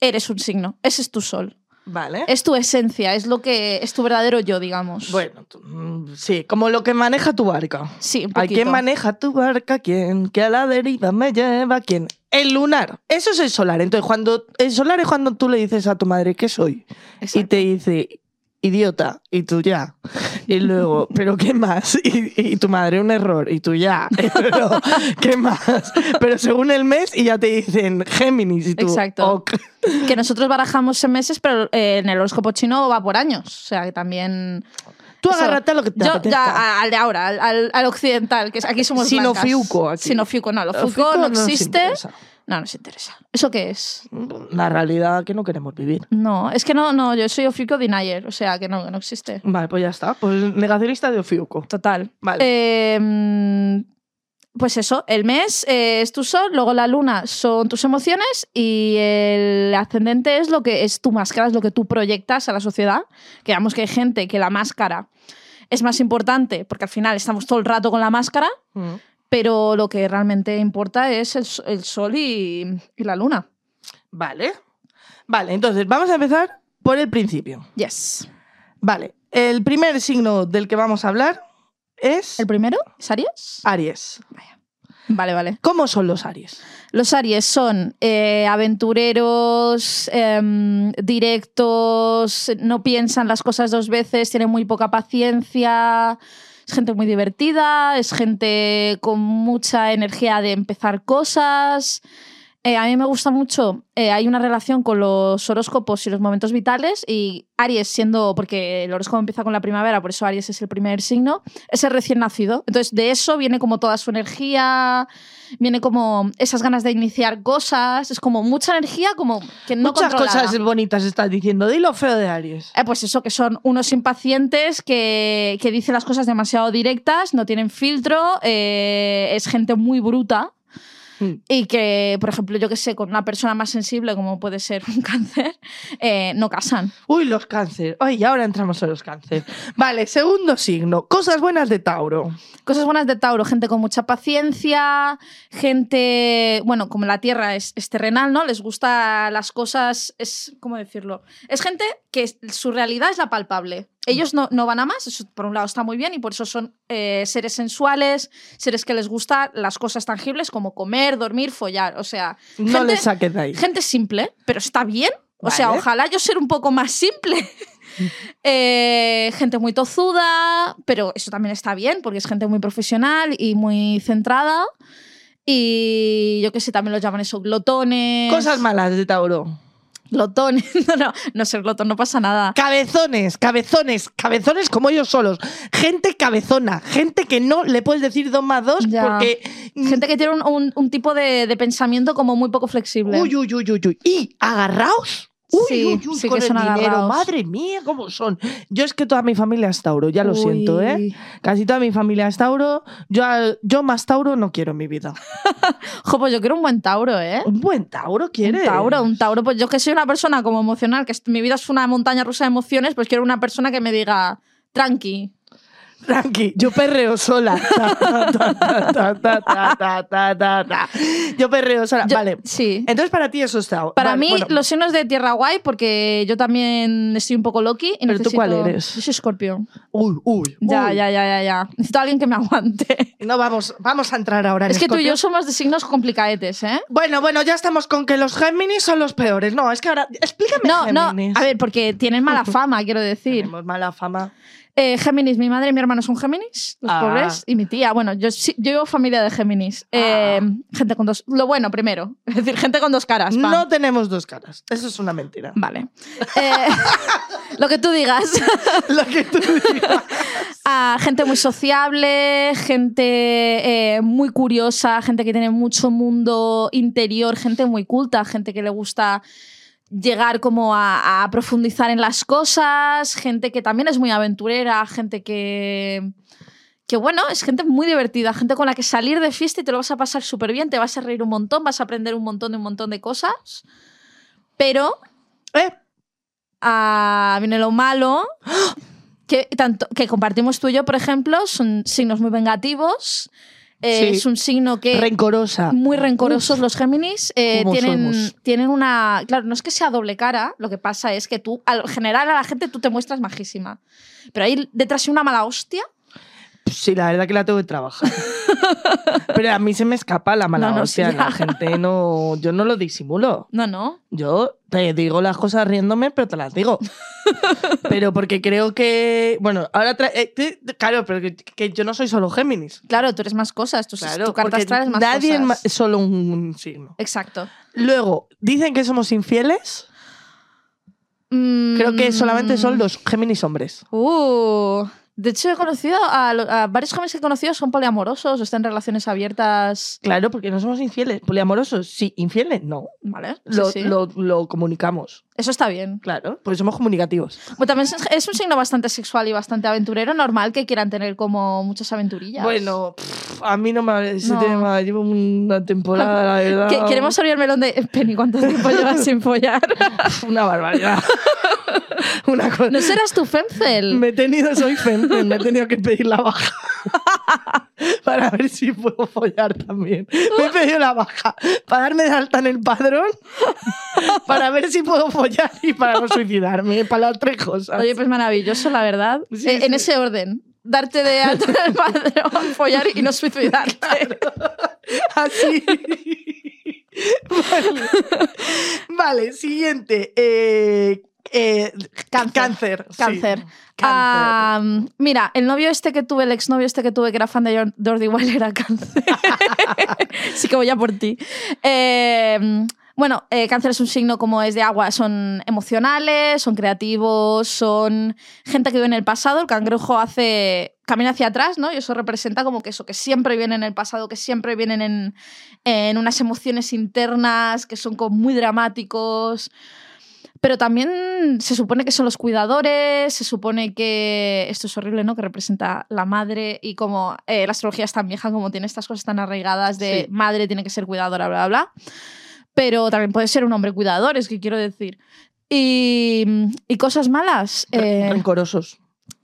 eres un signo. Ese es tu sol. Vale. Es tu esencia, es lo que es tu verdadero yo, digamos. Bueno, mm, sí, como lo que maneja tu barca. sí, un ¿A quién poquito. maneja tu barca? ¿Quién? ¿Que a la deriva me lleva? ¿Quién? El lunar. Eso es el solar. Entonces, cuando el solar es cuando tú le dices a tu madre, ¿qué soy? Y te dice, idiota. Y tú ya. Y luego, ¿pero qué más? Y, y tu madre, un error. Y tú ya. Pero, ¿qué más? Pero según el mes, y ya te dicen Géminis. Y tú, Exacto. ok. Que nosotros barajamos en meses, pero eh, en el horóscopo chino va por años. O sea, que también. Tú agárrate a lo que te Yo, apetezca. ya, al de ahora, al, al- al occidental, que aquí somos. Sinofiuco, aquí. Sinofiuco, no, lo fico no nos existe. interesa. no, nos interesa. ¿Eso qué es? La realidad que no queremos vivir. No, es que no, no, yo soy Ofiuco denier, o sea, que no, no existe. Vale, pues ya está. Pues negacionista de Ofiuco. Total. Vale. Eh, pues eso, el mes eh, es tu sol, luego la luna son tus emociones y el ascendente es lo que es tu máscara, es lo que tú proyectas a la sociedad. Que digamos que hay gente que la máscara es más importante porque al final estamos todo el rato con la máscara, Mm. pero lo que realmente importa es el, sol y, y la luna. Vale. Vale, entonces vamos a empezar por el principio. Yes. Vale, el primer signo del que vamos a hablar es ¿El primero? ¿Es Aries? Aries. Vale, vale. ¿Cómo son los Aries? Los Aries son eh, aventureros, em, directos, no piensan las cosas dos veces, tienen muy poca paciencia, es gente muy divertida, es gente con mucha energía de empezar cosas. Eh, a mí me gusta mucho, eh, hay una relación con los horóscopos y los momentos vitales y Aries siendo, porque el horóscopo empieza con la primavera, por eso Aries es el primer signo, es el recién nacido. Entonces de eso viene como toda su energía, viene como esas ganas de iniciar cosas, es como mucha energía como que no Muchas controlada. cosas bonitas estás diciendo. Dilo feo de Aries. Eh, pues eso, que son unos impacientes que, que dicen las cosas demasiado directas, no tienen filtro, eh, es gente muy bruta. Mm. Y que, por ejemplo, yo que sé, con una persona más sensible como puede ser un cáncer, eh, no casan. Uy, los cáncer. Ay, ahora entramos en los cáncer. Vale, segundo signo. Cosas buenas de Tauro. Cosas buenas de Tauro, gente con mucha paciencia, gente, bueno, como la Tierra es, es terrenal, ¿no? Les gusta las cosas, es, ¿cómo decirlo? Es gente que su realidad es la palpable. Ellos no, no van a más, eso por un lado está muy bien y por eso son eh, seres sensuales, seres que les gustan las cosas tangibles como comer, dormir, follar. O sea, No gente, le saques de ahí. gente simple, pero está bien. O sea, ojalá yo ser un poco más simple. Eh, gente muy tozuda, pero eso también está bien porque es gente muy profesional y muy centrada. Y yo qué sé, también los llaman eso, glotones. Cosas malas de Tauro. Glotones. No, no, no ser glotón, no pasa nada. Cabezones, cabezones, cabezones como ellos solos. Gente cabezona, gente que no le puedes decir dos más dos Ya. porque. Gente que tiene un, un- un tipo de, de pensamiento como muy poco flexible. Uy, uy, uy, uy, uy. Y agarraos. Uy, Sí, uy, uy, sí con que el son dinero. Madre mía, cómo son. Yo es que toda mi familia es Tauro, ya lo Uy. siento, ¿eh? Casi toda mi familia es Tauro. Yo, yo más Tauro no quiero en mi vida. Jo, pues yo quiero un buen Tauro, ¿eh? Un buen Tauro quiere. Un Tauro, un Tauro. Pues yo que soy una persona como emocional, que mi vida es una montaña rusa de emociones, pues quiero una persona que me diga, tranqui. Tranqui, yo perreo sola. Yo perreo sola. Vale. Sí. Entonces, para ti eso está. Para mí, los signos de tierra guay, porque yo también estoy un poco loki. ¿Pero tú cuál eres? Yo soy. Uy, uy. Ya, ya, ya, ya, ya. Necesito a alguien que me aguante. No, vamos, vamos a entrar ahora en Es que tú y yo somos de signos complicadetes ¿eh? Bueno, bueno, ya estamos con que los Géminis son los peores. No, es que ahora. Explícame. No, Géminis. no. A ver, porque tienen mala fama, quiero decir. Tenemos mala fama. Eh, Géminis, mi madre y mi hermano son Géminis, los Ah. pobres, y mi tía. Bueno, yo, yo llevo familia de Géminis. Eh, Ah. Gente con dos. Lo bueno, primero. Es decir, gente con dos caras. pam. No tenemos dos caras. Eso es una mentira. Vale. Eh, lo que tú digas. Lo que tú digas. a gente muy sociable, gente eh, muy curiosa, gente que tiene mucho mundo interior, gente muy culta, gente que le gusta llegar como a, a profundizar en las cosas, gente que también es muy aventurera, gente que... Que bueno, es gente muy divertida, gente con la que salir de fiesta y te lo vas a pasar súper bien, te vas a reír un montón, vas a aprender un montón de un montón de cosas. Pero ¿Eh? ah, viene lo malo. Que, tanto, que compartimos tú y yo, por ejemplo, son signos muy vengativos. Eh, Sí. Es un signo que. Rencorosa. muy rencorosos los Géminis. eh, ¿Cómo tienen, somos? tienen una. Claro, no es que sea doble cara, lo que pasa es que tú, al general, a la gente tú te muestras majísima. Pero ahí detrás hay una mala hostia. Sí, la verdad que la tengo que trabajar. Pero a mí se me escapa la mala No, no, hostia. sí, La gente no. Yo no lo disimulo. No, no. Yo te digo las cosas riéndome, pero te las digo. pero porque creo que. Bueno, ahora. eh, te- claro, pero que, que yo no soy solo Géminis. Claro, tú eres más cosas. Tu, Claro, tu carta porque astral es más nadie es cosas. ma- es solo un signo. Exacto. Luego, dicen que somos infieles. Creo que solamente son Mm. los Géminis hombres. Uh, de hecho, he conocido a, a varios jóvenes que he conocido son poliamorosos, están en relaciones abiertas. Claro, porque no somos infieles. Poliamorosos, sí. Infieles, no. ¿Vale? Lo, sí. lo- lo comunicamos. Eso está bien. Claro, porque somos comunicativos. Bueno, también es, un signo bastante sexual y bastante aventurero, normal que quieran tener como muchas aventurillas. Bueno, pff, a mí no me ese No. tema. Llevo una temporada, la verdad. Que- Queremos abrir el melón de Penny, ¿cuánto tiempo llevas sin follar? Una barbaridad. una cosa. ¿No serás tu Femcel? Me he tenido, soy me he tenido que pedir la baja. para ver si puedo follar también. Me he pedido la baja para darme de alta en el padrón, para ver si puedo follar y para no suicidarme, para las tres cosas. Oye, pues maravilloso, la verdad. Sí, Eh, En ese orden. Darte de alta en el padrón, follar y no suicidarte. Así. vale. Vale, siguiente. Eh, Eh, Cáncer. Cáncer. sí. Cáncer. Cáncer. Mira, el novio este que tuve, el exnovio este que tuve, que era fan de Jor- Jordi Wild, era cáncer. sí que voy a por ti. Eh, bueno, eh, cáncer es un signo como es de agua, son emocionales, son creativos, son gente que vive en el pasado. El cangrejo hace camina hacia atrás, ¿no? Y eso representa como que eso, que siempre viene en el pasado, que siempre vienen en, en unas emociones internas, que son como muy dramáticos. Pero también se supone que son los cuidadores, se supone que esto es horrible, ¿no? Que representa la madre y como eh, la astrología es tan vieja, como tiene estas cosas tan arraigadas de Sí. madre tiene que ser cuidadora, bla, bla, bla. Pero también puede ser un hombre cuidador, es que quiero decir. Y, y cosas malas. Eh, Rencorosos.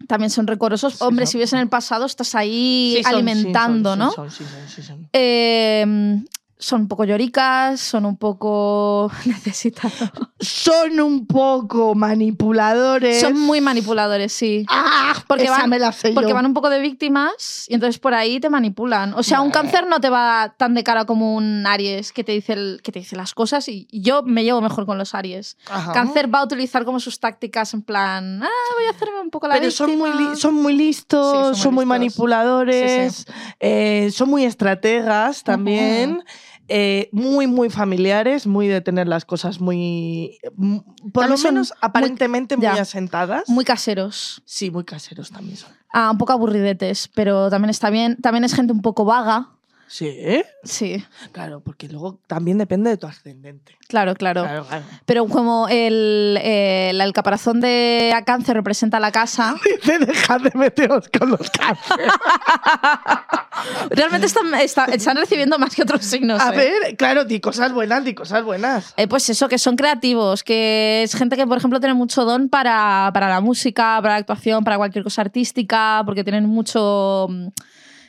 también son recorosos. Sí, Hombre, son. si vives en el pasado, estás ahí Sí, son, sí, alimentando, ¿no? sí, son. Eh, son un poco lloricas, son un poco necesitados. Son un poco manipuladores. Son muy manipuladores, sí. ¡Ah! Porque Esa van- me la sé Porque yo. van un poco de víctimas y entonces por ahí te manipulan. O sea, un cáncer no te va tan de cara como un Aries que te dice, el- que te dice las cosas y yo me llevo mejor con los Aries. Ajá. Cáncer va a utilizar como sus tácticas en plan, ah, voy a hacerme un poco la Pero son muy, víctima". li- son muy listos, Sí, son son muy manipuladores, eh, son muy estrategas también. Eh, muy, muy familiares, muy de tener las cosas muy. mm, Por lo menos muy- aparentemente muy, ya. asentadas. Muy caseros. sí, muy caseros también son. Ah, un poco aburridetes, pero también está bien. También es gente un poco vaga. Sí, ¿eh? Sí, claro, porque luego también depende de tu ascendente. claro, claro. Claro, claro. Pero como el, el, el caparazón de cáncer representa la casa, Dice, dejad de meteros con los cánceres. realmente están, está- están recibiendo más que otros signos. A ¿eh? ver, claro, di cosas buenas, di cosas buenas. Eh, pues eso, que son creativos, que es gente que, por ejemplo, tiene mucho don para, para la música, para la actuación, para cualquier cosa artística, porque tienen mucho.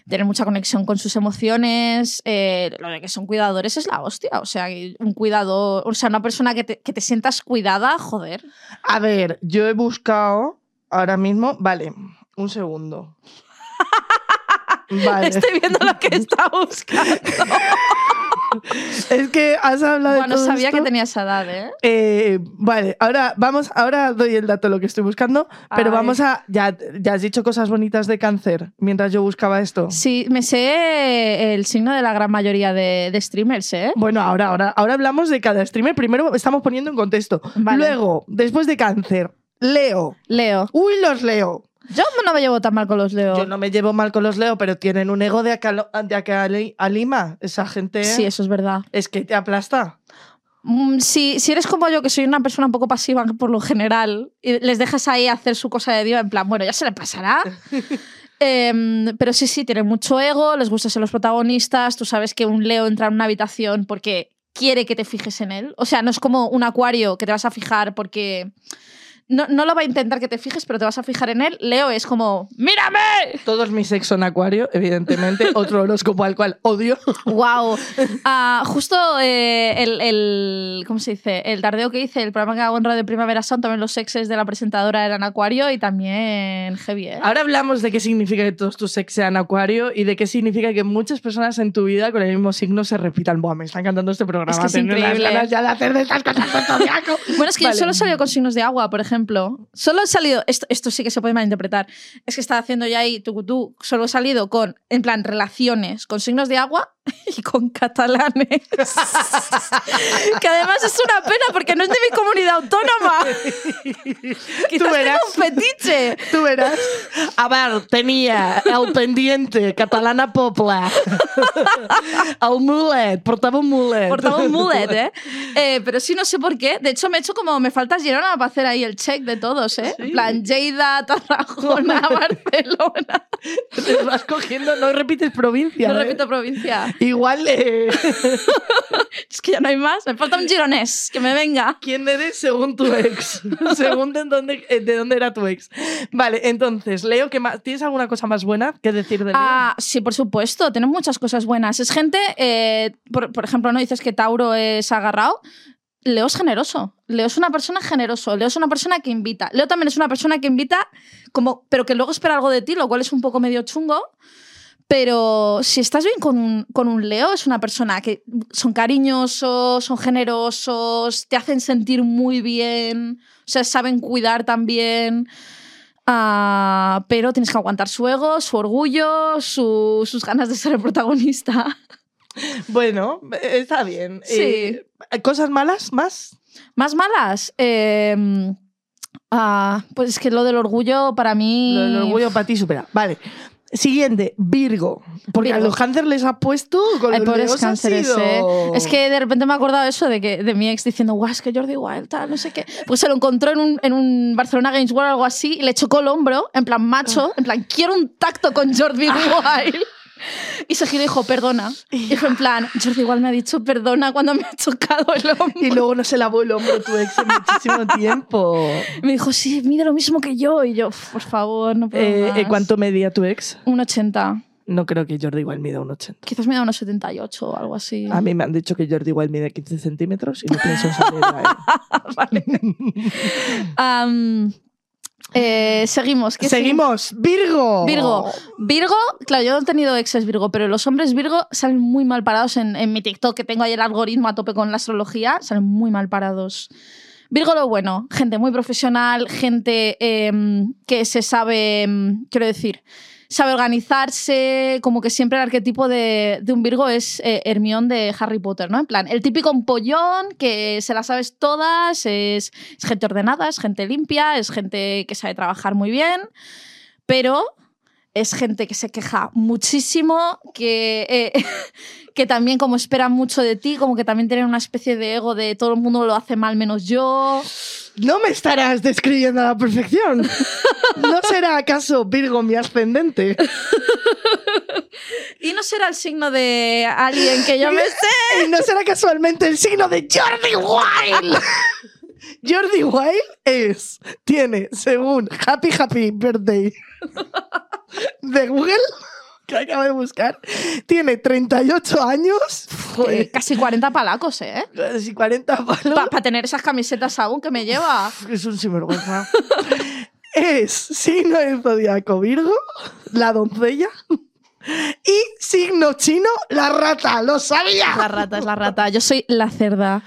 Tienen mucha conexión con sus emociones. eh, lo de que son cuidadores es la hostia. O sea, un cuidador. O sea, una persona que te, que te sientas cuidada, joder. A ver, yo he buscado ahora mismo. Vale, un segundo. Vale. Estoy viendo lo que está buscando. Es que has hablado de Bueno, todo sabía esto. que tenía esa edad, ¿eh? Eh, vale, ahora vamos, ahora doy el dato de lo que estoy buscando, pero Ay. vamos a. Ya, ya has dicho cosas bonitas de cáncer mientras yo buscaba esto. Sí, me sé el signo de la gran mayoría de, de streamers, ¿eh? Bueno, ahora, ahora, ahora hablamos de cada streamer. Primero estamos poniendo en contexto. Vale. Luego, después de cáncer, Leo. Leo. Uy, los Leo. Yo no me llevo tan mal con los Leo. Yo no me llevo mal con los Leo, pero tienen un ego de acá, de acá a Li- a Lima. Esa gente Sí, eso es verdad. es que te aplasta. Mm, Si, si eres como yo, que soy una persona un poco pasiva por lo general, y les dejas ahí hacer su cosa de diva, en plan, bueno, ya se le pasará. Em, pero sí, sí, tienen mucho ego, les gusta ser los protagonistas. Tú sabes que un Leo entra en una habitación porque quiere que te fijes en él. O sea, no es como un acuario que te vas a fijar porque. No, no lo va a intentar que te fijes, pero te vas a fijar en él. Leo es como, ¡mírame! Todos mis ex son acuario, evidentemente. Otro horóscopo al cual odio. Wow. justo eh, el, el- ¿Cómo se dice? El tardeo que hice, el programa que hago en Radio Primavera Sound, también los exes de la presentadora eran Acuario y también heavy, ¿eh? Ahora hablamos de qué significa que todos tus ex sean acuario y de qué significa que muchas personas en tu vida con el mismo signo se repitan. Buah, me está encantando este programa. Es que increíble. ganas ya de hacer de estas cosas. Bueno, es que Vale. yo solo he salido con signos de agua, por ejemplo. Solo he salido, esto, esto sí que se puede malinterpretar, es que estaba haciendo ya ahí tú, tú, solo he salido con, en plan, relaciones con signos de agua y con catalanes. que además es una pena porque no es de mi comunidad autónoma. Quizás verás. tenga un fetiche. Tú verás. A ver, tenía el pendiente catalana popla. el mulet, portava un mulet. Portaba un mullet, ¿eh? Eh, Pero sí, no sé por qué. De hecho, me he hecho como me falta Girona para hacer ahí el check de todos, ¿eh? En plan, Lleida, Tarragona, Barcelona. Te vas cogiendo, no repites provincia. No ¿eh? repito provincia. Igual, eh, Es que ya no hay más. Me falta un gironés, que me venga. ¿quién eres según tu ex? según de dónde, eh, de dónde era tu ex. Vale, entonces, Leo, ¿qué más? ¿tienes alguna cosa más buena que decir de Leo? Ah, sí, por supuesto. Tienen muchas cosas buenas. Es gente, eh, por, por ejemplo, ¿no? Dices que Tauro es agarrado. Leo es generoso. Leo es una persona generoso. Leo es una persona que invita. Leo también es una persona que invita, como, pero que luego espera algo de ti, lo cual es un poco medio chungo. Pero si estás bien con un, con un Leo, es una persona que son cariñosos, son generosos, te hacen sentir muy bien, o sea, saben cuidar también. Ah, pero tienes que aguantar su ego, su orgullo, su- sus ganas de ser el protagonista. Bueno, está bien. Sí. Eh, ¿Cosas malas más? ¿Más malas? Eh, pues es que lo del orgullo para mí. Lo del orgullo para ti supera. Vale. Siguiente, Virgo. Porque a Virgo. los cáncer les ha puesto con Ay, los pobres cánceres, sido- ¿eh? Es que de repente me he acordado eso de, que, de mi ex diciendo, guau, es que Jordi Wild, tal, no sé qué. Pues se lo encontró en un, en un Barcelona Games World o algo así y le chocó el hombro, en plan macho, en plan, quiero un tacto con Jordi Wild. Y se giró y dijo, perdona. Y fue en plan, Jordi igual me ha dicho perdona cuando me ha chocado el hombro. Y luego no se lavó el hombro tu ex en muchísimo tiempo. Me dijo, sí, mide lo mismo que yo. Y yo, por favor, no puedo Eh, más. ¿Cuánto medía tu ex? Un 80. No creo que Jordi igual mida un 80. Quizás me da unos 78 o algo así. A mí me han dicho que Jordi igual mide 15 centímetros y no pienso salir de ahí. Am, eh, seguimos. ¿qué? Seguimos. Virgo. Virgo. Virgo, claro, yo no he tenido exes Virgo, pero los hombres Virgo salen muy mal parados en, en mi TikTok, que tengo ahí el algoritmo a tope con la astrología, salen muy mal parados. Virgo lo bueno, gente muy profesional, gente em, que se sabe, em, quiero decir, sabe organizarse, como que siempre el arquetipo de, de un Virgo es eh, Hermión de Harry Potter, ¿no? En plan, el típico empollón que se las sabes todas, es, es gente ordenada, es gente limpia, es gente que sabe trabajar muy bien, pero es gente que se queja muchísimo, que, eh, que también como espera mucho de ti, como que también tienen una especie de ego de todo el mundo lo hace mal menos yo. No me estarás describiendo a la perfección. ¿No será acaso Virgo mi ascendente? Y no será el signo de alguien que yo me sé. ¿Y no será casualmente el signo de Jordi Wild? Jordi Wild es, tiene, según Happy Happy Birthday de Google, que acabo de buscar, tiene 38 años, Eh, Casi 40 palacos, ¿eh? casi 40 palos. Para tener esas camisetas aún que me lleva. Es un sinvergüenza. es signo del zodiaco Virgo, la doncella, y signo chino, la rata. ¡Lo sabía! La rata es la rata. Yo soy la cerda.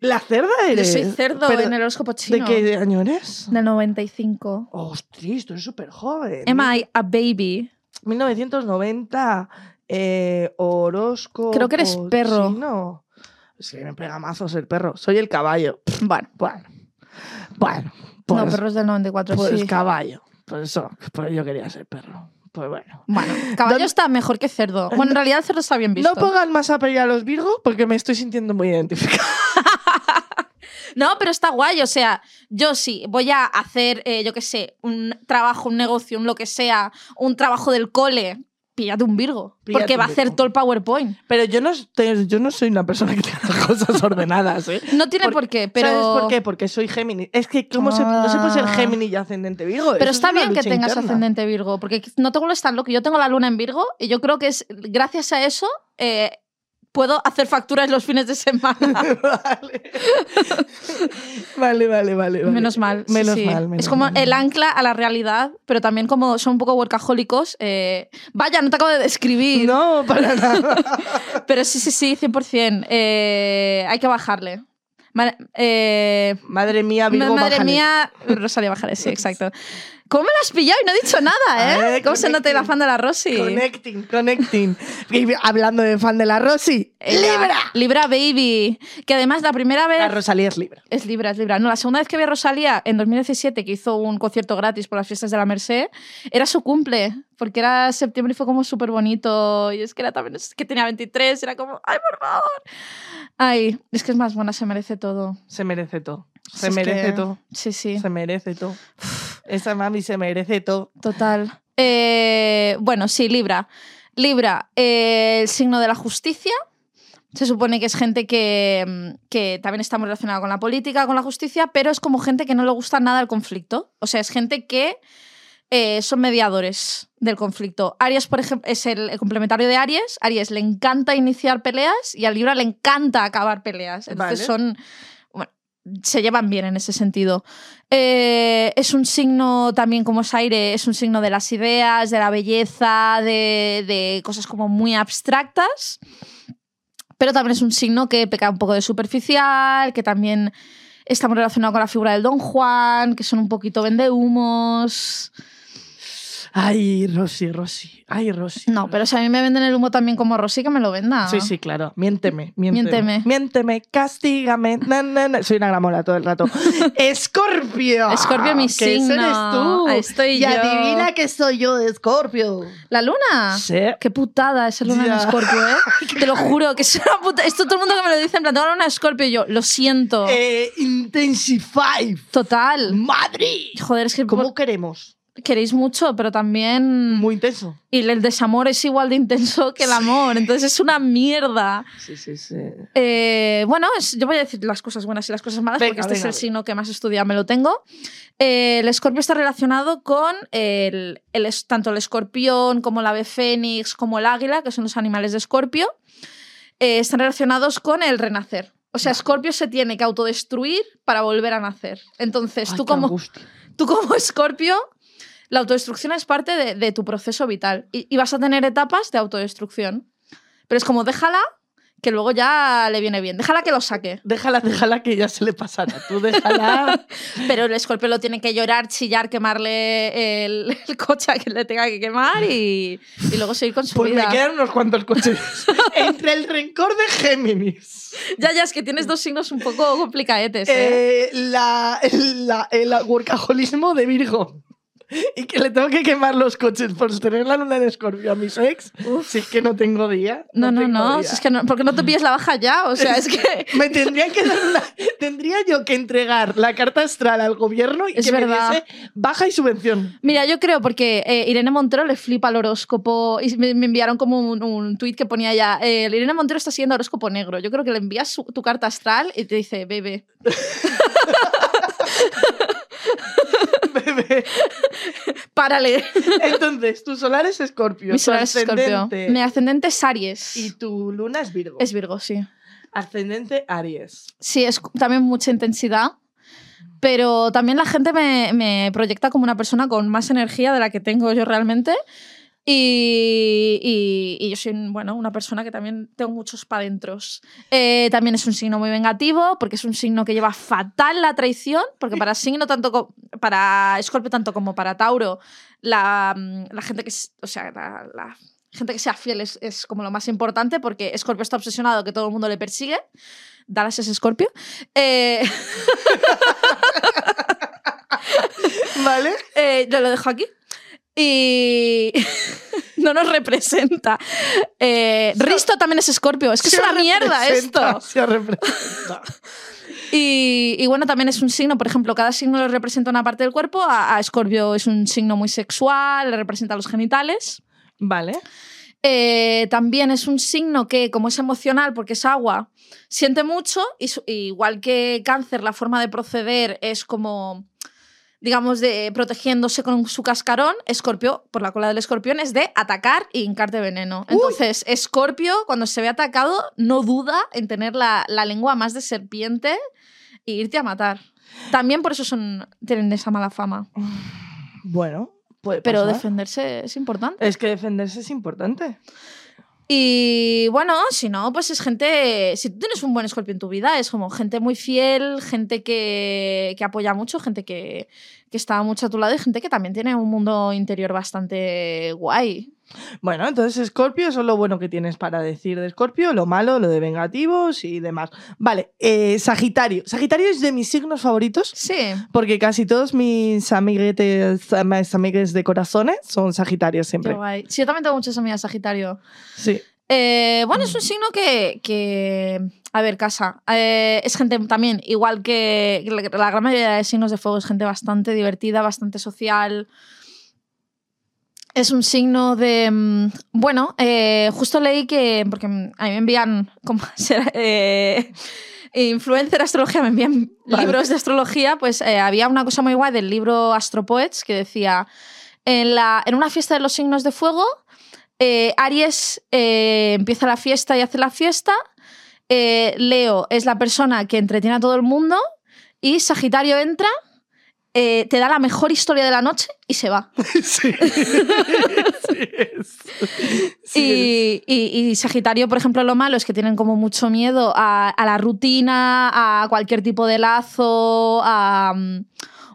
La cerda Yo eres. soy cerdo Pero, en el horóscopo ¿De chino. qué año eres? Del 95. Ostras, tú eres súper joven. Am I a baby? 1990, eh, horóscopo. Creo que eres perro. chino. Es que me pega mazos el perro. Soy el caballo. Bueno. Bueno. Bueno. Pues, no, perros del 94, pues sí. caballo. Pues eso, pues yo quería ser perro. Pues bueno. Bueno, caballo ¿Dónde- está mejor que cerdo. Bueno, en realidad el cerdo está bien visto. No pongan más a pedir a los Virgo porque me estoy sintiendo muy identificado. No, pero está guay. O sea, yo sí voy a hacer, eh, yo qué sé, un trabajo, un negocio, un lo que sea, un trabajo del cole. Píllate un Virgo. Píllate porque un va a hacer Virgo. todo el PowerPoint. Pero yo no, yo no soy una persona que tenga las cosas ordenadas, ¿eh? No tiene Por- qué, pero. ¿Sabes por qué? Porque soy Géminis. Es que ¿cómo se, no se puede ser Ah. Géminis y ascendente Virgo. Pero Eso es está una bien que lucha tengas interna. ascendente Virgo, porque no te vuelves tan loco. Yo tengo la luna en Virgo y yo creo que es gracias a eso eh, puedo hacer facturas los fines de semana. vale. vale, vale, vale. Menos mal. sí, Menos sí. mal. menos es como mal. el ancla a la realidad, pero también como son un poco workahólicos. eh, vaya, no te acabo de describir. No, para nada. Pero sí, sí, sí, 100%. eh, hay que bajarle. Ma- eh, Madre mía, Virgo, madre bájale. mía, Rosalía Bajale, sí, exacto. ¿Cómo me lo has pillado y no he dicho nada, eh? ¿Cómo se nota la fan de la Rosy? Connecting, connecting. Y hablando de fan de la Rosy, Ella- ¡Libra! Libra Baby. Que además la primera vez... La Rosalía es Libra. Es Libra, es Libra. No, la segunda vez que vi a Rosalía, en 2017, que hizo un concierto gratis por las fiestas de la Merced, era su cumple, porque era septiembre y fue como súper bonito. Y es que era también, es que tenía 23, era como, ¡ay, por favor! Ay, es que es más buena, se merece todo. Se merece todo. Se es merece que- todo. Sí, sí, Se merece todo. Esa mami se merece todo. total. Eh, bueno, sí, Libra. Libra, eh, el signo de la justicia. Se supone que es gente que, mm, que también está muy relacionada con la política, con la justicia, pero es como gente que no le gusta nada el conflicto. O sea, es gente que eh, son mediadores del conflicto. Aries, por ejemplo, es el, el complementario de Aries. Aries le encanta iniciar peleas y a Libra le encanta acabar peleas. Entonces Vale. son... Se llevan bien en ese sentido. Eh, es un signo también como es aire, es un signo de las ideas, de la belleza, de, de cosas como muy abstractas. Pero también es un signo que peca un poco de superficial, que también está muy relacionado con la figura del Don Juan, que son un poquito vendehumos. Ay, Rosy, Rosy. Ay, Rosy. No, pero si a mí me venden el humo también como Rosy, que me lo venda. Sí, sí, claro. Miénteme, miénteme. Miénteme. Miénteme, castígame. Na, na, na. Soy una gramola todo el rato. ¡Escorpio! Escorpio, mi ¿Qué signo. eres tú? Ahí estoy y yo. adivina que soy yo de Escorpio. ¿La luna? Sí. Qué putada esa luna Ya. Escorpio, ¿eh? Te lo juro, que es una puta. Esto todo el mundo que me lo dice, en plan, tengo la luna en Escorpio y yo, lo siento. Eh, Intensify. Total. Madrid. Joder, es que ¿Cómo queremos? Queréis mucho, pero también. Muy intenso. Y el desamor es igual de intenso que el amor, entonces es una mierda. Sí, sí, sí. Eh, bueno, es- yo voy a decir las cosas buenas y las cosas malas Venga, porque este venga, es el venga. signo que más estudiado me lo tengo. Eh, el escorpio está relacionado con el, el tanto el escorpión como la ave fénix, como el águila, que son los animales de escorpio, eh, están relacionados con el renacer. O sea, Escorpio se tiene que autodestruir para volver a nacer. Entonces, Ay, tú como, angustia. tú como Escorpio, la autodestrucción es parte de, de tu proceso vital y, y vas a tener etapas de autodestrucción. Pero es como déjala, que luego ya le viene bien. Déjala que lo saque. Déjala, déjala que ya se le pasará. Tú déjala. Pero el escorpio lo tiene que llorar, chillar, quemarle el, el coche a quien le tenga que quemar y, y luego seguir con su Pues vida. me quedan unos cuantos coches. Entre el rencor de Géminis, Ya, ya, es que tienes dos signos un poco complicadetes. ¿eh? eh, la, la- el workaholismo de Virgo. Y que le tengo que quemar los coches por tener la luna en escorpio a mis ex. Si es que no tengo día. no, no, no. día. si es que no porque no te pilles la baja ya. O sea, es que. Me tendría que dar una- tendría yo que entregar la carta astral al gobierno y Es que verdad. me diese baja y subvención. Mira, yo creo porque eh, Irene Montero le flipa el horóscopo y me, me enviaron como un, un tuit que ponía ya, eh, Irene Montero está siguiendo horóscopo negro. Yo creo que le envías su- tu carta astral y te dice, bebé. Bebé. Párale. Entonces, tu solar es escorpio. Mi solar es Escorpio. Mi ascendente es Aries. Y tu luna es Virgo. Es Virgo, sí. Ascendente Aries. Sí, es también mucha intensidad. Pero también la gente me, me proyecta como una persona con más energía de la que tengo yo realmente. Y, y- y yo soy, bueno, una persona que también tengo muchos pa' dentros. Eh, también es un signo muy vengativo, porque es un signo que lleva fatal la traición, porque para signo tanto co- para Escorpio tanto como para Tauro, la, mm, la gente que o sea, la, la gente que sea fiel es, es como lo más importante, porque Escorpio está obsesionado que todo el mundo le persigue. Dallas es Escorpio. Eh, ¿Vale? eh, yo lo dejo aquí. Y no nos representa. Eh, Risto también es Escorpio. Es que es una mierda esto. Se representa. Y, y bueno, también es un signo, por ejemplo, cada signo le representa una parte del cuerpo. A, Escorpio es un signo muy sexual, le representa los genitales. Vale. Eh, también es un signo que, como es emocional, porque es agua, siente mucho. Y igual que cáncer, la forma de proceder es como, digamos, de protegiéndose con su cascarón. Escorpio, por la cola del escorpión, es de atacar e hincarte veneno. Entonces, Escorpio, cuando se ve atacado, no duda en tener la, la lengua más de serpiente e irte a matar. También por eso son, tienen esa mala fama. Bueno, Pero pasar. defenderse es importante. Es que defenderse es importante. Y bueno, si no, pues es gente. Si tú tienes un buen escorpio en tu vida, es como gente muy fiel, gente que, que apoya mucho, gente que, que está mucho a tu lado y gente que también tiene un mundo interior bastante guay. Bueno, entonces Escorpio, eso es lo bueno que tienes para decir de Escorpio, lo malo, lo de vengativos y demás. Vale, eh, Sagitario. Sagitario es de mis signos favoritos Sí. porque casi todos mis amiguetes, mis amigues de corazones son Sagitarios Qué siempre. guay. Sí, yo también tengo muchas amigas Sagitario. Sí. Eh, bueno, es un signo que, que- a ver, casa. Eh, es gente también, igual que la gran mayoría de signos de fuego, es gente bastante divertida, bastante social. Es un signo de. mm, Bueno, eh, justo leí que. Porque a mí me envían. Como ser, eh, influencer astrología, me envían Vale. libros de astrología. Pues eh, había una cosa muy guay del libro Astropoets que decía. En, la, en una fiesta de los signos de fuego, eh, Aries empieza la fiesta y hace la fiesta. Leo es la persona que entretiene a todo el mundo. Y Sagitario entra, eh, te da la mejor historia de la noche y se va. Sí. Sí es. Sí y, y- y Sagitario, por ejemplo, lo malo es que tienen como mucho miedo a, a la rutina, a cualquier tipo de lazo, a. mm,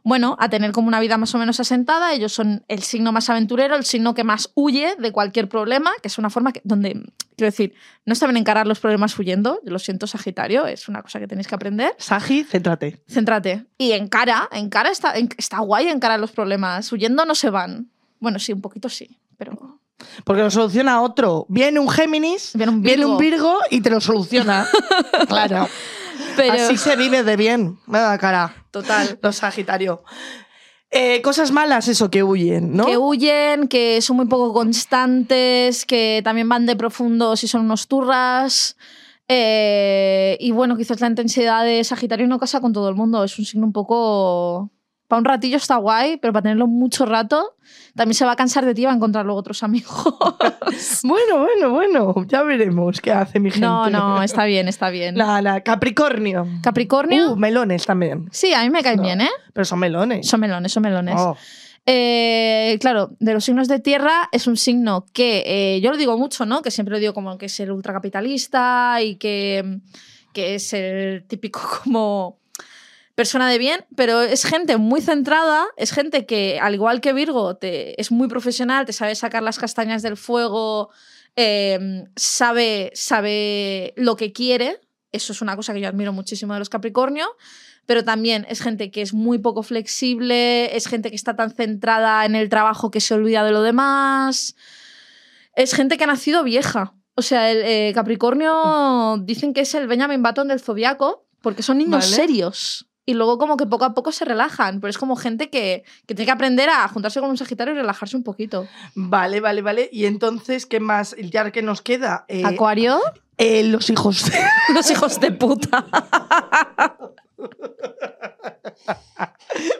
Bueno, a tener como una vida más o menos asentada. Ellos son el signo más aventurero, el signo que más huye de cualquier problema, que es una forma que, donde, quiero decir, no está bien encarar los problemas huyendo. Yo lo siento, Sagitario, es una cosa que tenéis que aprender. Sagi, céntrate. Céntrate. Y encara, encara está, está guay encarar los problemas. Huyendo no se van. Bueno, sí, un poquito sí, pero. Porque lo soluciona otro. Viene un Géminis, Viene un viene un Virgo. Virgo y te lo soluciona. claro. Pero Así se vive de bien. Me da cara. total. Los Sagitario. Eh, cosas malas, eso, que huyen, ¿no? Que huyen, que son muy poco constantes, que también van de profundo si son unos turras. Eh, y bueno, quizás la intensidad de Sagitario no casa con todo el mundo. Es un signo un poco. Para un ratillo está guay, pero para tenerlo mucho rato, también se va a cansar de ti y va a encontrar luego otros amigos. Bueno, bueno, bueno. Ya veremos qué hace mi gente. no, no, está bien, está bien. La, la Capricornio. Capricornio. Uh, melones también. sí, a mí me caen No. bien, ¿eh? Pero son melones. Son melones, son melones. Oh. Eh, claro, de los signos de tierra es un signo que eh, yo lo digo mucho, ¿no? Que siempre lo digo como que es el ultracapitalista y que, que es el típico como persona de bien, pero es gente muy centrada, es gente que, al igual que Virgo, te, es muy profesional, te sabe sacar las castañas del fuego, eh, sabe, sabe lo que quiere. Eso es una cosa que yo admiro muchísimo de los Capricornio. Pero también es gente que es muy poco flexible, es gente que está tan centrada en el trabajo que se olvida de lo demás. Es gente que ha nacido vieja. O sea, el eh, Capricornio dicen que es el Benjamin Button del zodiaco, porque son niños Vale. serios. Y luego como que poco a poco se relajan, pero es como gente que, que tiene que aprender a juntarse con un Sagitario y relajarse un poquito. Vale, vale, vale. Y entonces, ¿qué más? Ya que nos queda. Eh, Acuario, eh, los hijos. los hijos de puta.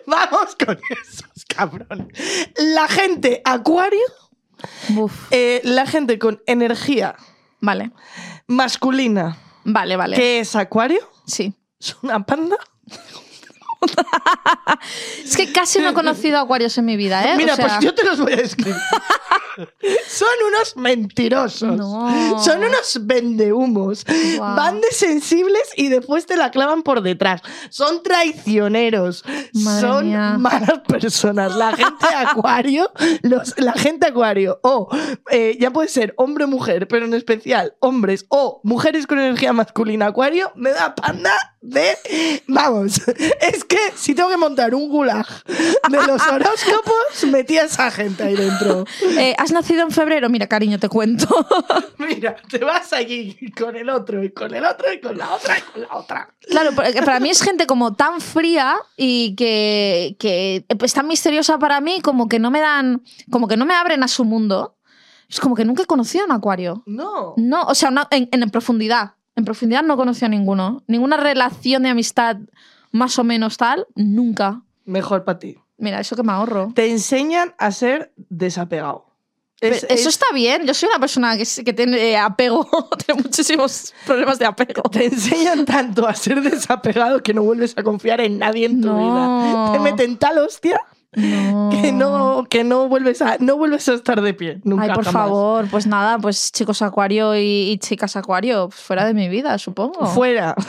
Vamos con esos cabrones. La gente acuario, eh, la gente con energía Vale, masculina, vale, vale. que es acuario, Sí. es una panda. Es que casi no he conocido acuarios en mi vida, ¿eh? O Mira, sea, pues yo te los voy a escribir. Son unos mentirosos. No. Son unos vendehumos. Guau. Van de sensibles y después te la clavan por detrás. Son traicioneros. Madre Son mía. malas personas. La gente acuario, los, la gente acuario, o eh, ya puede ser hombre o mujer, pero en especial hombres o mujeres con energía masculina acuario, me da panda de. Vamos, es que si tengo que montar un gulag de los horóscopos, metí a esa gente ahí dentro. eh, ¿Has nacido en febrero? Mira, cariño, te cuento. Mira, te vas allí con el otro, y con el otro, y con la otra, y con la otra. Claro, porque para mí es gente como tan fría y que, que es tan misteriosa para mí como que no me dan, como que no me abren a su mundo. Es como que nunca he conocido a un acuario. No. No, o sea, una- en, en profundidad. En profundidad no he conocido a ninguno. Ninguna relación de amistad más o menos tal, nunca. Mejor para ti. Mira, eso que me ahorro. Te enseñan a ser desapegado. Es- eso es- está bien. Yo soy una persona que, que tiene apego, tiene muchísimos problemas de apego. Te enseñan tanto a ser desapegado que no vuelves a confiar en nadie en tu No. vida. Te meten tal hostia No. que no, que no vuelves a, no vuelves a estar de pie. Nunca Ay, por jamás. favor, pues nada, pues chicos acuario y, y chicas acuario, pues fuera de mi vida, supongo. Fuera.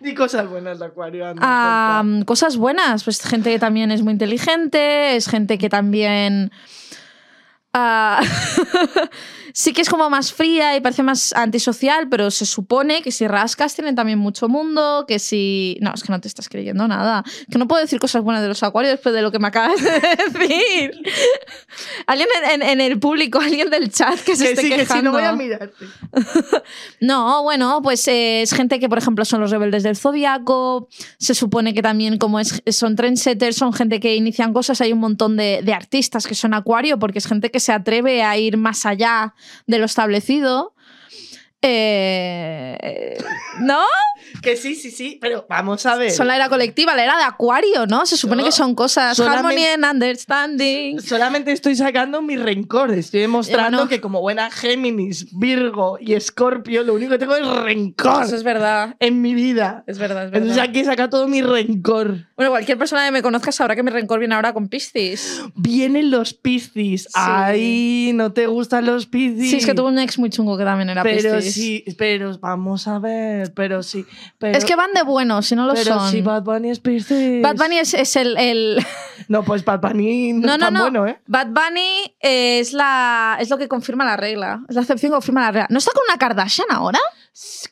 Di cosas buenas de Acuario. anda, Ah, porfa. cosas buenas, pues gente que también es muy inteligente, es gente que también ah, sí que es como más fría y parece más antisocial, pero se supone que si rascas tienen también mucho mundo, que si... No, es que no te estás creyendo nada. Que no puedo decir cosas buenas de los acuarios después de lo que me acabas de decir. alguien en, en- en el público, alguien del chat que se que esté sí, que sí, no voy a quejando. mirarte. No, bueno, pues eh, es gente que, por ejemplo, son los rebeldes del zodiaco. Se supone que también, como es, son trendsetters, son gente que inician cosas. Hay un montón de, de artistas que son acuario, porque es gente que se atreve a ir más allá de lo establecido. Eh, ¿No? Que sí, sí, sí, pero vamos a ver. Son la era colectiva, la era de Acuario, ¿no? Se supone No, que son cosas. Harmony and understanding. Solamente estoy sacando mi rencor. Estoy demostrando que como buena Géminis, Virgo y Escorpio, lo único que tengo es rencor Eso es verdad. en mi vida. Es verdad, es verdad. Entonces aquí saca todo mi rencor. Bueno, cualquier persona que me conozca sabrá que mi rencor viene ahora con Piscis. Vienen los Piscis. Ay, no te gustan los Piscis. Sí, es que tuve un ex muy chungo que también era Pero Piscis. Sí, pero vamos a ver, pero sí. Pero, es que van de buenos, si no lo pero son. si Bad Bunny es Piscis. Bad Bunny es, es el, el- No, pues Bad Bunny no, No, es no, tan no. bueno, ¿eh? Bad Bunny es, la, es lo que confirma la regla. Es la excepción que confirma la regla. ¿No está con una Kardashian ahora?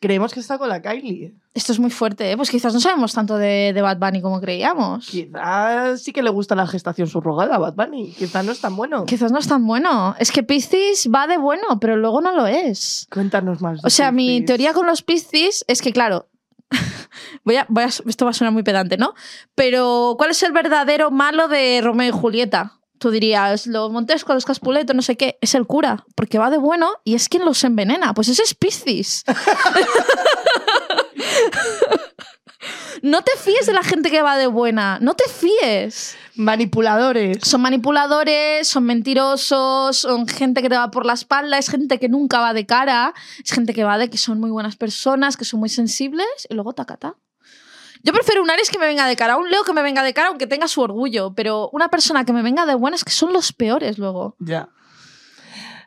Creemos que está con la Kylie. Esto es muy fuerte, ¿eh? Pues quizás no sabemos tanto de, de Bad Bunny como creíamos. Quizás sí que le gusta la gestación subrogada a Bad Bunny. Quizás no es tan bueno. Quizás no es tan bueno. Es que Piscis va de bueno, pero luego no lo es. Cuéntanos más. de O sea, mi teoría con los Piscis es que, claro, voy a, voy a- esto va a sonar muy pedante, ¿no? Pero, ¿cuál es el verdadero malo de Romeo y Julieta? Tú dirías, los Montesco, los Caspuleto, no sé qué, es el cura, porque va de bueno y es quien los envenena. Pues ese es Piscis. no te fíes de la gente que va de buena, no te fíes. Manipuladores. Son manipuladores, son mentirosos, son gente que te va por la espalda, es gente que nunca va de cara, es gente que va de que son muy buenas personas, que son muy sensibles y luego tacata. Yo prefiero un Aries que me venga de cara, un Leo que me venga de cara aunque tenga su orgullo, pero una persona que me venga de buena es que son los peores luego. Ya.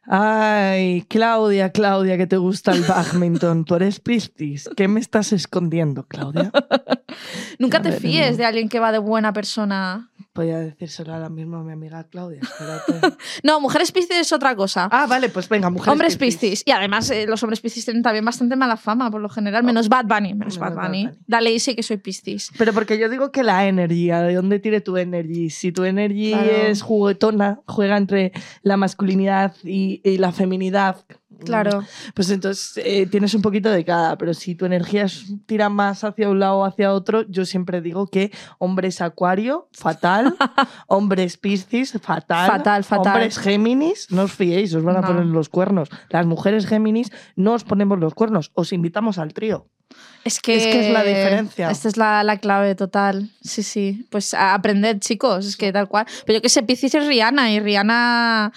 Ay, Claudia, Claudia, que te gusta el badminton. Tú eres Piscis. ¿Qué me estás escondiendo, Claudia? Nunca te fíes de alguien que va de buena persona. Voy a decírselo ahora mismo a mi amiga Claudia. espérate. No, mujeres piscis es otra cosa. Ah, vale, pues venga, mujeres hombres piscis. Y además, eh, los hombres piscis tienen también bastante mala fama, por lo general. Menos Bad Bunny. Menos Menos Bad Bad Bunny. Bunny. Dale, sí que soy piscis. Pero porque yo digo que la energía, ¿de dónde tire tu energy? Si tu energy Claro. es juguetona, juega entre la masculinidad y, y la feminidad. Claro. Pues entonces eh, tienes un poquito de cada, pero si tu energía es- tira más hacia un lado o hacia otro, yo siempre digo que hombres acuario, fatal, hombres piscis, fatal, Fatal, fatal. hombres géminis, no os fiéis, os van a No. poner los cuernos. Las mujeres géminis no os ponemos los cuernos, os invitamos al trío. Es que, Es que es la diferencia. Esta es la, la clave total. Sí, sí. Pues a aprender, chicos. Es que tal cual. Pero yo que sé, Piscis es Rihanna y Rihanna.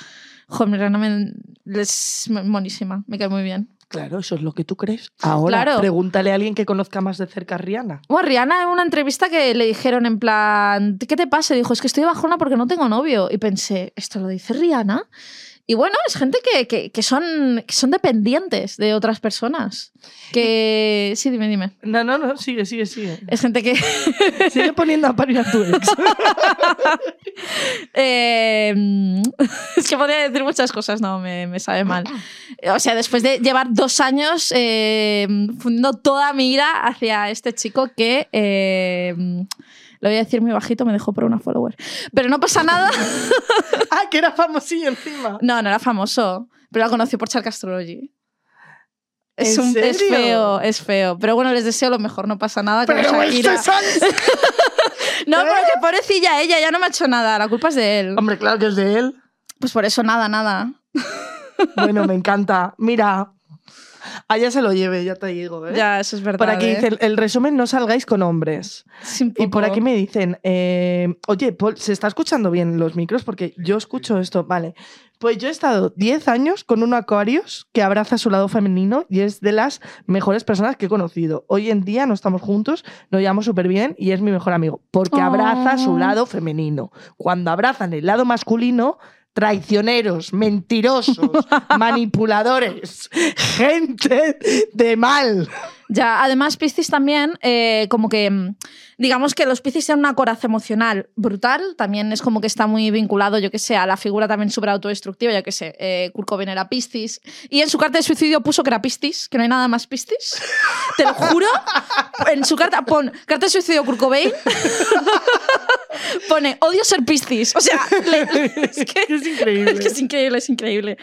Joder, Rihanna me- es monísima. Me cae muy bien. Claro, eso es lo que tú crees. Ahora, Claro. pregúntale a alguien que conozca más de cerca a Rihanna. Bueno, Rihanna en una entrevista que le dijeron en plan, ¿qué te pasa? Dijo, es que estoy bajona porque no tengo novio. Y pensé, ¿esto lo dice Rihanna? Y bueno, es gente que, que- que son, que son dependientes de otras personas. Que... Sí, dime, dime. No, no, no, sigue, sigue, sigue. Es gente que... Sigue poniendo a parir a tu ex. Eh, es que podría decir muchas cosas, no, me, me sabe mal. O sea, después de llevar dos años eh, fundiendo toda mi ira hacia este chico que, eh, lo voy a decir muy bajito, me dejó por una follower. Pero no pasa nada. ah, que era famosillo encima. No, no era famoso, pero la conocí por Chark Astrology. Es, ¿En un- es feo, es feo. Pero bueno, les deseo lo mejor, no pasa nada. Pero esto Shakira. es ansia. No, pero que pobrecilla ella, ya no me ha hecho nada, la culpa es de él. Hombre, claro que es de él. Pues por eso nada, nada. Bueno, me encanta. Mira, allá se lo lleve, ya te digo. ¿eh? Ya, eso es verdad. Por aquí ¿eh? dice, el, resumen, no salgáis con hombres. Y por aquí me dicen, eh, oye, Paul, ¿se está escuchando bien los micros? Porque yo escucho esto, vale. Pues yo he estado 10 años con un Aquarius que abraza su lado femenino y es de las mejores personas que he conocido. Hoy en día no estamos juntos, nos llevamos súper bien y es mi mejor amigo, porque abraza su Oh. lado femenino. Cuando abrazan el lado masculino, traicioneros, mentirosos, manipuladores, gente de mal. Ya, además, Piscis también, eh, como que, mm, digamos que los Piscis tienen una coraza emocional brutal, también es como que está muy vinculado, yo que sé, a la figura también súper autodestructiva, yo que sé, eh, Kurt Cobain era Piscis, y en su carta de suicidio puso que era Piscis, que no hay nada más Piscis, te lo juro, en su carta, pon, carta de suicidio Kurt Cobain, pone, odio ser Piscis, o sea, le- es que... Es increíble. Es que es increíble, es increíble.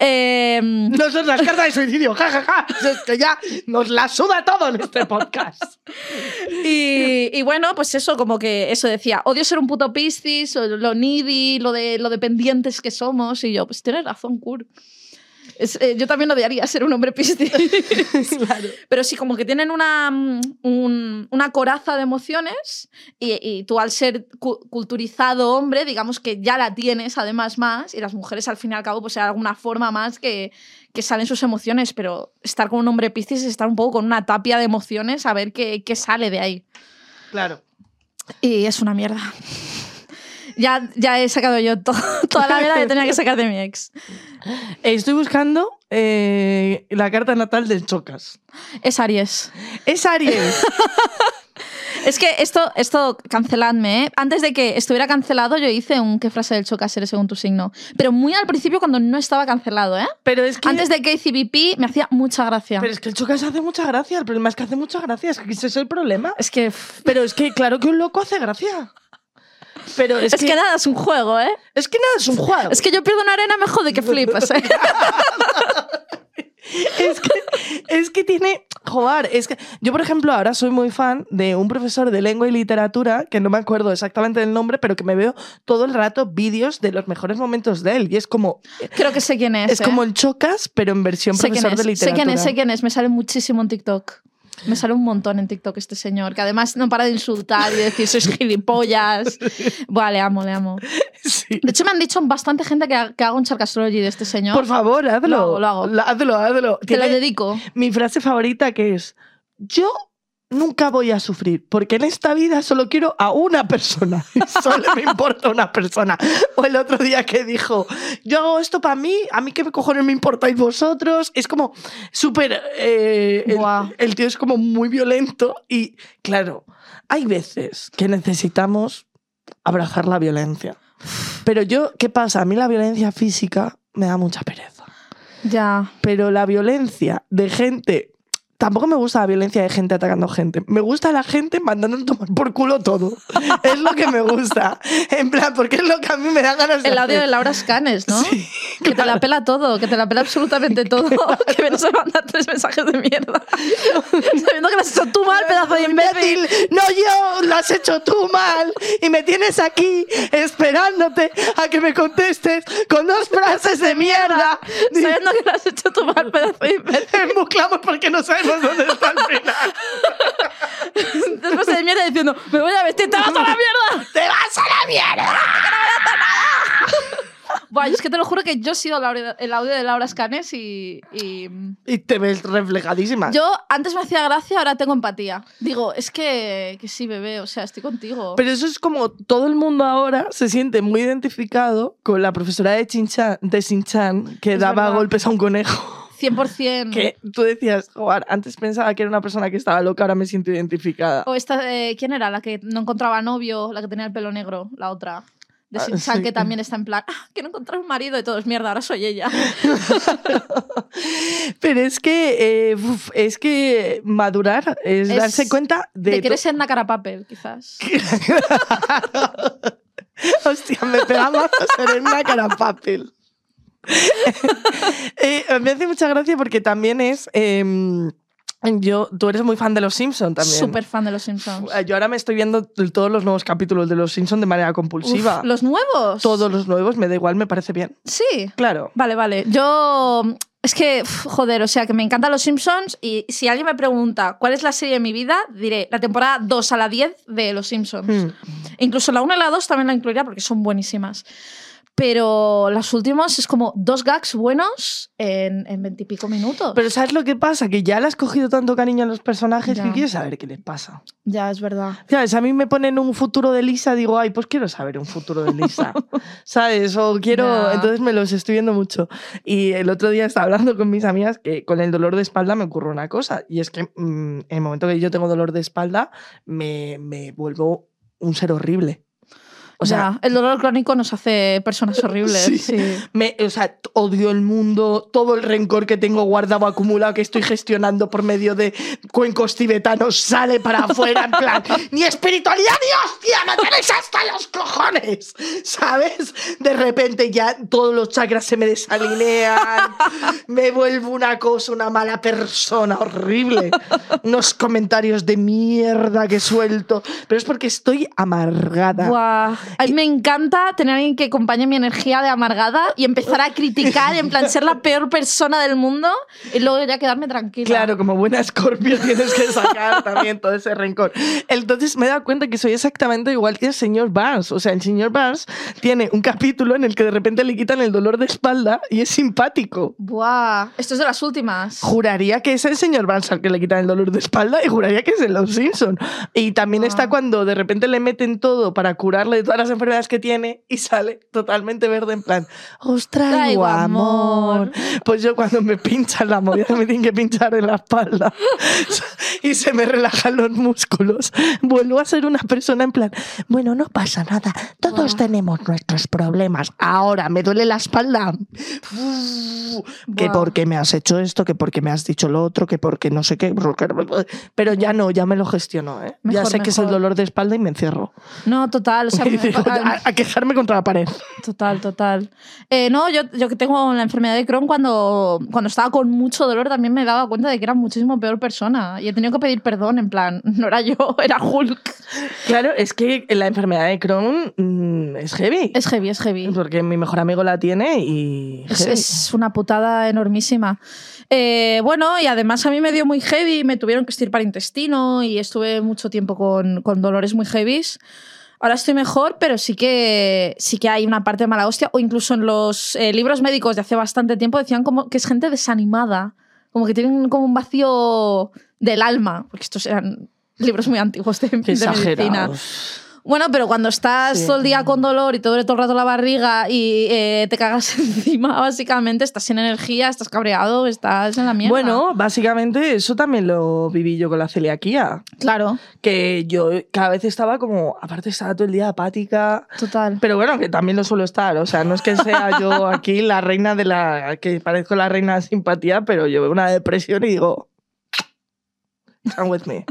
Eh, No son las cartas de suicidio, jajaja. Es que ya nos la suda todo en este podcast. Y, y bueno, pues eso, como que eso decía, odio ser un puto piscis, lo needy, lo, de, lo dependientes que somos. Y yo, pues tienes razón, Kurt. Es- eh, yo también odiaría ser un hombre piscis. Claro. Pero sí, como que tienen una, mm, un- una coraza de emociones y, y tú al ser cu- culturizado hombre, digamos que ya la tienes además más y las mujeres al fin y al cabo pues de alguna forma más que, que salen sus emociones, pero estar con un hombre piscis es estar un poco con una tapia de emociones a ver qué, qué sale de ahí. Claro. Y es una mierda. Ya, ya he sacado yo to- toda la mierda que tenía que sacar de mi ex. Estoy buscando eh, la carta natal del Chocas. Es Aries. Es Aries. Es que esto, esto canceladme, ¿eh? Antes de que estuviera cancelado, yo hice un qué frase del chocas eres según tu signo. Pero muy al principio, cuando no estaba cancelado, ¿eh? Pero es que. Antes de KCBP me hacía mucha gracia. Pero es que el Chocas hace mucha gracia. El problema es que hace mucha gracia. Es que ese es el problema. Es que. Pero es que, claro que un loco hace gracia. Pero es, Es, que, nada, es un juego, ¿eh? es que nada, es un juego. Es que yo pierdo una arena me jode que flipas, ¿eh? Es que, es que tiene. Joder, es que. Yo, por ejemplo, ahora soy muy fan de un profesor de lengua y literatura, que no me acuerdo exactamente del nombre, pero que me veo todo el rato vídeos de los mejores momentos de él. Y es como. Creo que sé quién es. Es ¿eh? como el Chocas, pero en versión sé profesor es, de literatura. sé quién es, sé quién es. Me sale muchísimo en TikTok. Me sale un montón en TikTok este señor, que además no para de insultar y decir sois gilipollas. Buah, le amo, le amo. Sí. De hecho, me han dicho bastante gente que, ha- que haga un Charcastrology de este señor. Por favor, hazlo. Lo hago, lo hago. La- Hazlo, hazlo. Te lo dedico. mi frase favorita que es: Yo nunca voy a sufrir, porque en esta vida solo quiero a una persona. Solo me importa una persona. O el otro día que dijo: Yo hago esto para mí, a mí qué me cojones me importáis vosotros. Es como súper. eh, el- el tío es como muy violento. Y claro, hay veces que necesitamos abrazar la violencia. Pero yo, ¿qué pasa? A mí la violencia física me da mucha pereza. Ya. Pero la violencia de gente. Tampoco me gusta la violencia de gente atacando gente. Me gusta la gente mandando a tomar por culo todo. es lo que me gusta. En plan, porque es lo que a mí me da ganas de El audio de hacer. Laura Scanes, ¿no? Sí, Que te la pela todo, que te la pela absolutamente todo. que me nos manda tres mensajes de mierda. Sabiendo que lo has hecho tú mal, pedazo de imbécil. No yo, lo has hecho tú mal y me tienes aquí esperándote a que me contestes con dos frases de mierda. Sabiendo que lo has hecho tú mal, pedazo de imbécil. Embuclamos porque no sabemos dónde está el final. Después de mierda diciendo, me voy a vestir, te vas a la mierda. ¡Te vas a la mierda! Buah, yo es que te lo juro que yo he sido el audio, de Laura Scanes y, y Y te ves reflejadísima. yo antes me hacía gracia, ahora tengo empatía. Digo, es que, que sí, bebé, o sea, estoy contigo. Pero eso es como todo el mundo ahora se siente muy identificado con la profesora de Chinchan, de Sinchan que Es daba verdad. golpes a un conejo. 100%. Que tú decías, joder, antes pensaba que era una persona que estaba loca, ahora me siento identificada. O esta, eh, ¿quién era? La que no encontraba novio, la que tenía el pelo negro, la otra. De Ah, Shin-chan, sí. que también está en plan, ah, quiero encontrar un marido y todos, mierda, ahora soy ella. Pero es que, eh, uf, es que madurar es, Es darse cuenta de. De que eres to- en cara papel, quizás. Hostia, me pega más ser en una cara papel. Eh, me hace mucha gracia porque también es. em, yo, tú eres muy fan de Los Simpsons también. Súper fan de los Simpsons. Yo ahora me estoy viendo todos los nuevos capítulos de Los Simpsons de manera compulsiva. Uf, ¿Los nuevos? Todos los nuevos, me da igual, me parece bien. Sí. Claro. Vale, vale. Yo. Es que, joder, o sea, que me encantan los Simpsons y si alguien me pregunta cuál es la serie de mi vida, diré la temporada 2 a la 10 de los Simpsons. Mm. Incluso la 1 y la 2 también la incluiría porque son buenísimas. Pero las últimas es como dos gags buenos en, en 20 y pico minutos. Pero ¿sabes lo que pasa? Que ya le has cogido tanto cariño a los personajes Ya. que quieres saber qué les pasa. ya, es verdad. ¿Sabes? A mí me ponen un futuro de Lisa, digo, ay, pues quiero saber un futuro de Lisa. ¿Sabes? O quiero. Ya. Entonces me los estoy viendo mucho. Y el otro día estaba hablando con mis amigas que con el dolor de espalda me ocurre una cosa. Y es que mm, en el momento que yo tengo dolor de espalda, me, me vuelvo un ser horrible. O sea, Ya, el dolor crónico nos hace personas horribles. Sí. sí. Me, o sea, odio el mundo, todo el rencor que tengo guardado, acumulado, que estoy gestionando por medio de cuencos tibetanos, sale para afuera en plan, ni espiritualidad ni hostia, me tenéis hasta los cojones, ¿sabes? De repente ya todos los chakras se me desalinean, me vuelvo una cosa, una mala persona, horrible, unos comentarios de mierda que suelto, pero es porque estoy amargada. Buah. A mí me encanta tener a alguien que acompañe mi energía de amargada y empezar a criticar, en plan ser la peor persona del mundo y luego ya quedarme tranquila. Claro, como buena escorpio tienes que sacar también todo ese rencor. Entonces me he dado cuenta que soy exactamente igual que el señor Barnes. O sea, el señor Barnes tiene un capítulo en el que de repente le quitan el dolor de espalda y es simpático. Buah, esto es de las últimas. Juraría que es el señor Barnes al que le quitan el dolor de espalda y juraría que es en Los Simpson. Y también está Ah. cuando de repente le meten todo para curarle de todas las enfermedades que tiene y sale totalmente verde en plan, os traigo, Traigo amor. amor. Pues yo cuando me pinchan la movida me tienen que pinchar en la espalda y se me relajan los músculos, vuelvo a ser una persona en plan, bueno, no pasa nada, todos tenemos nuestros problemas. Ahora me duele la espalda. Que Buah. porque me has hecho esto, que porque me has dicho lo otro, que porque no sé qué. Pero ya no, ya me lo gestiono. ¿eh? ya Mejor, sé que es el dolor de espalda y me encierro. No, total. O sea, me- digo, a, a quejarme contra la pared. Total, total. Eh, no, yo, yo que tengo la enfermedad de Crohn, cuando, cuando estaba con mucho dolor también me daba cuenta de que era muchísimo peor persona. Y he tenido que pedir perdón, en plan, no era yo, era Hulk. Claro, es que la enfermedad de Crohn mm, es heavy. Es heavy, es heavy. Porque mi mejor amigo la tiene y. Es una putada enormísima. Eh, bueno, y además a mí me dio muy heavy, me tuvieron que estirpar intestino y estuve mucho tiempo con, con dolores muy heavies. Ahora estoy mejor, pero sí que, sí que hay una parte de mala hostia. O incluso en los eh, libros médicos de hace bastante tiempo decían como que es gente desanimada, como que tienen como un vacío del alma, porque estos eran libros muy antiguos de, de medicina. Bueno, pero cuando estás Sí. todo el día con dolor y te duele todo el rato la barriga y eh, te cagas encima, básicamente, estás sin energía, estás cabreado, estás en la mierda. Bueno, básicamente eso también lo viví yo con la celiaquía. claro, Que yo cada vez estaba como, aparte estaba todo el día apática. total. Pero bueno, que también lo suelo estar. O sea, no es que sea yo aquí la reina de la. que parezco la reina de simpatía, pero yo veo una depresión y digo. Come with me.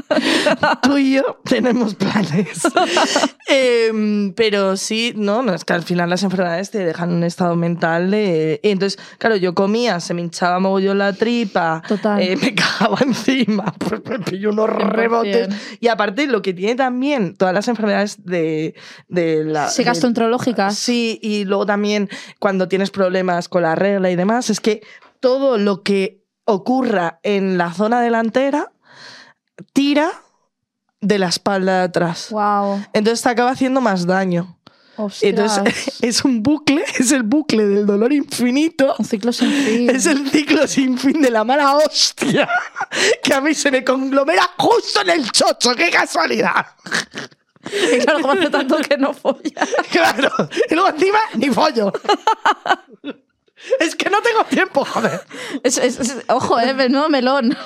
Tú y yo tenemos planes. Em, pero sí, no, no, es que al final las enfermedades te dejan un estado mental de. entonces, claro, yo comía, se me hinchaba mogollón la tripa, Total. eh, me cagaba encima, pues me pilló unos 100%. rebotes. Y aparte, lo que tiene también todas las enfermedades de, de la. Sí, gastroenterológicas. Sí, y luego también cuando tienes problemas con la regla y demás, es que todo lo que ocurra en la zona delantera tira de la espalda de atrás. Wow. Entonces te acaba haciendo más daño. Ostras. Entonces es un bucle, es el bucle del dolor infinito. un ciclo sin fin. Es el ciclo sin fin de la mala hostia que a mí se me conglomera justo en el chocho. ¡Qué casualidad! Y claro, como hace tanto que no folla. Claro. Y luego encima, ni follo. Es que no tengo tiempo, joder. Es, es- es- ojo, eh, menudo melón.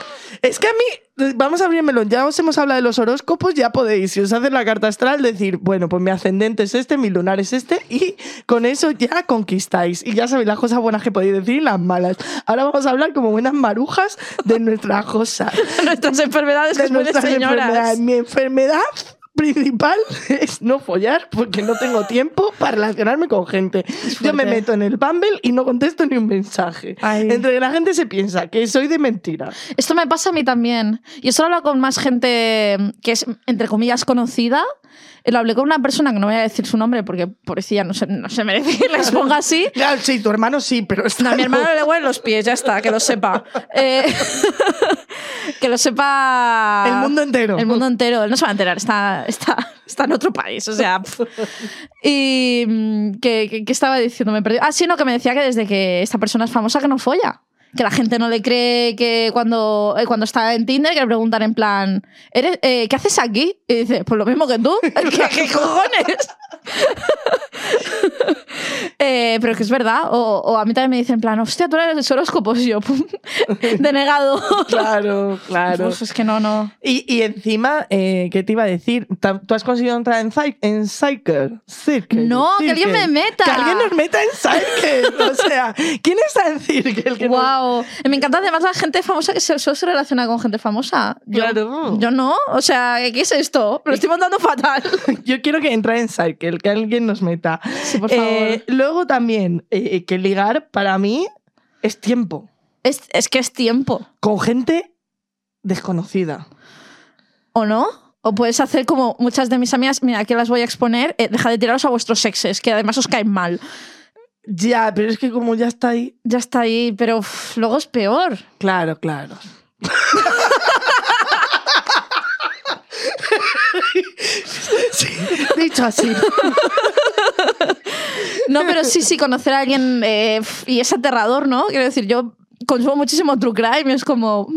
Es que a mí, vamos a abrir el melón, ya os hemos hablado de los horóscopos, ya podéis, si os hacen la carta astral, decir, bueno, pues mi ascendente es este, mi lunar es este, y con eso ya conquistáis. Y ya sabéis las cosas buenas que podéis decir y las malas. Ahora vamos a hablar como buenas marujas de nuestra cosa. Nuestras enfermedades de nuestras señoras. enfermedades. Mi enfermedad principal es no follar porque no tengo tiempo para relacionarme con gente. Yo me meto en el Bumble y no contesto ni un mensaje. Ay. Entre que la gente se piensa que soy de mentira. Esto me pasa a mí también. Y esto lo hablo con más gente que es, entre comillas, conocida. Y Lo hablé con una persona que no voy a decir su nombre porque pobrecilla no se, no se merece que la exponga así. Claro, sí, tu hermano sí, pero está No, a mi hermano le huelen los pies, ya está, que lo sepa. Eh, que lo sepa. El mundo entero. El mundo entero. Él no se va a enterar, está, está, está en otro país. O sea. Y. mm, ¿qué, qué, qué estaba diciendo? Me perdí. Ah, sí, no, que me decía que desde que esta persona es famosa que no folla. Que la gente no le cree que cuando, eh, cuando está en Tinder que le preguntan en plan, ¿Eres, eh, ¿qué haces aquí? Y dice, pues lo mismo que tú. ¿Qué, qué cojones? Eh, pero que es verdad. O, o a mí también me dicen en plan, hostia, tú eres horóscopos. Y yo, pum, denegado. Claro, claro. Pues es que no, no. Y, y encima, eh, ¿qué te iba a decir? ¿Tú has conseguido entrar en, Cy- en Cycle? Circle, No, que alguien me meta. Que alguien nos meta en Cycle. o sea, ¿quién está en Circle? Que nos- Wow. Me encanta además la gente famosa que se- solo se relaciona con gente famosa. Yo, Claro. yo no. O sea, ¿qué es esto? Me lo estoy montando fatal. Yo quiero que entre en Cycle, que alguien nos meta. Sí, por Eh, favor. luego también, eh, que ligar para mí es tiempo. Es, es que es tiempo. Con gente desconocida. ¿O no? O puedes hacer como muchas de mis amigas, mira, aquí las voy a exponer, eh, deja de tiraros a vuestros exes, que además os caen mal. Ya, pero es que como ya está ahí. Ya está ahí, pero uf, luego es peor. Claro, claro. dicho así. No, pero sí, sí, conocer a alguien eh, y es aterrador, ¿no? Quiero decir, yo consumo muchísimo True Crime es como,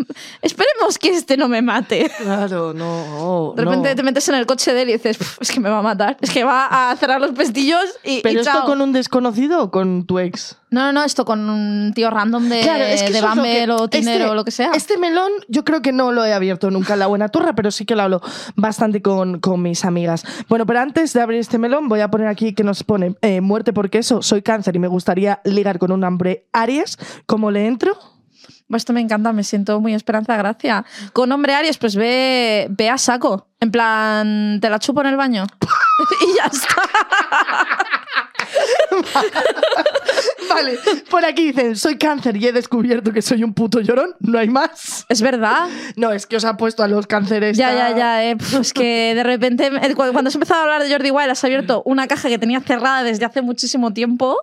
esperemos que este no me mate. Claro, no. De repente no. te metes en el coche de él y dices, "Pf, es que me va a matar, es que va a cerrar los pestillos y, y ¿Pero esto chao". con un desconocido o con tu ex? No, no, no, esto con un tío random de, Claro, es que de Bumble que- o Tinder este- o lo que sea. Este melón yo creo que no lo he abierto nunca en la buena turra, pero sí que lo hablo bastante con, con mis amigas. Bueno, pero antes de abrir este melón voy a poner aquí que nos pone eh, muerte porque eso, soy cáncer y me gustaría ligar con un hombre Aries. ¿Cómo le entro? Pues Esto me encanta, me siento muy esperanza gracia. Con hombre Aries, pues ve, ve a saco. En plan, te la chupo en el baño. y ya está. Vale, por aquí dicen, soy cáncer y he descubierto que soy un puto llorón, no hay más. Es verdad. No, es que os ha puesto a los cánceres. Ya, ya, ya. eh. Pf, Es que de repente, cu- cuando has empezado a hablar de Jordi Wild, has abierto una caja que tenía cerrada desde hace muchísimo tiempo.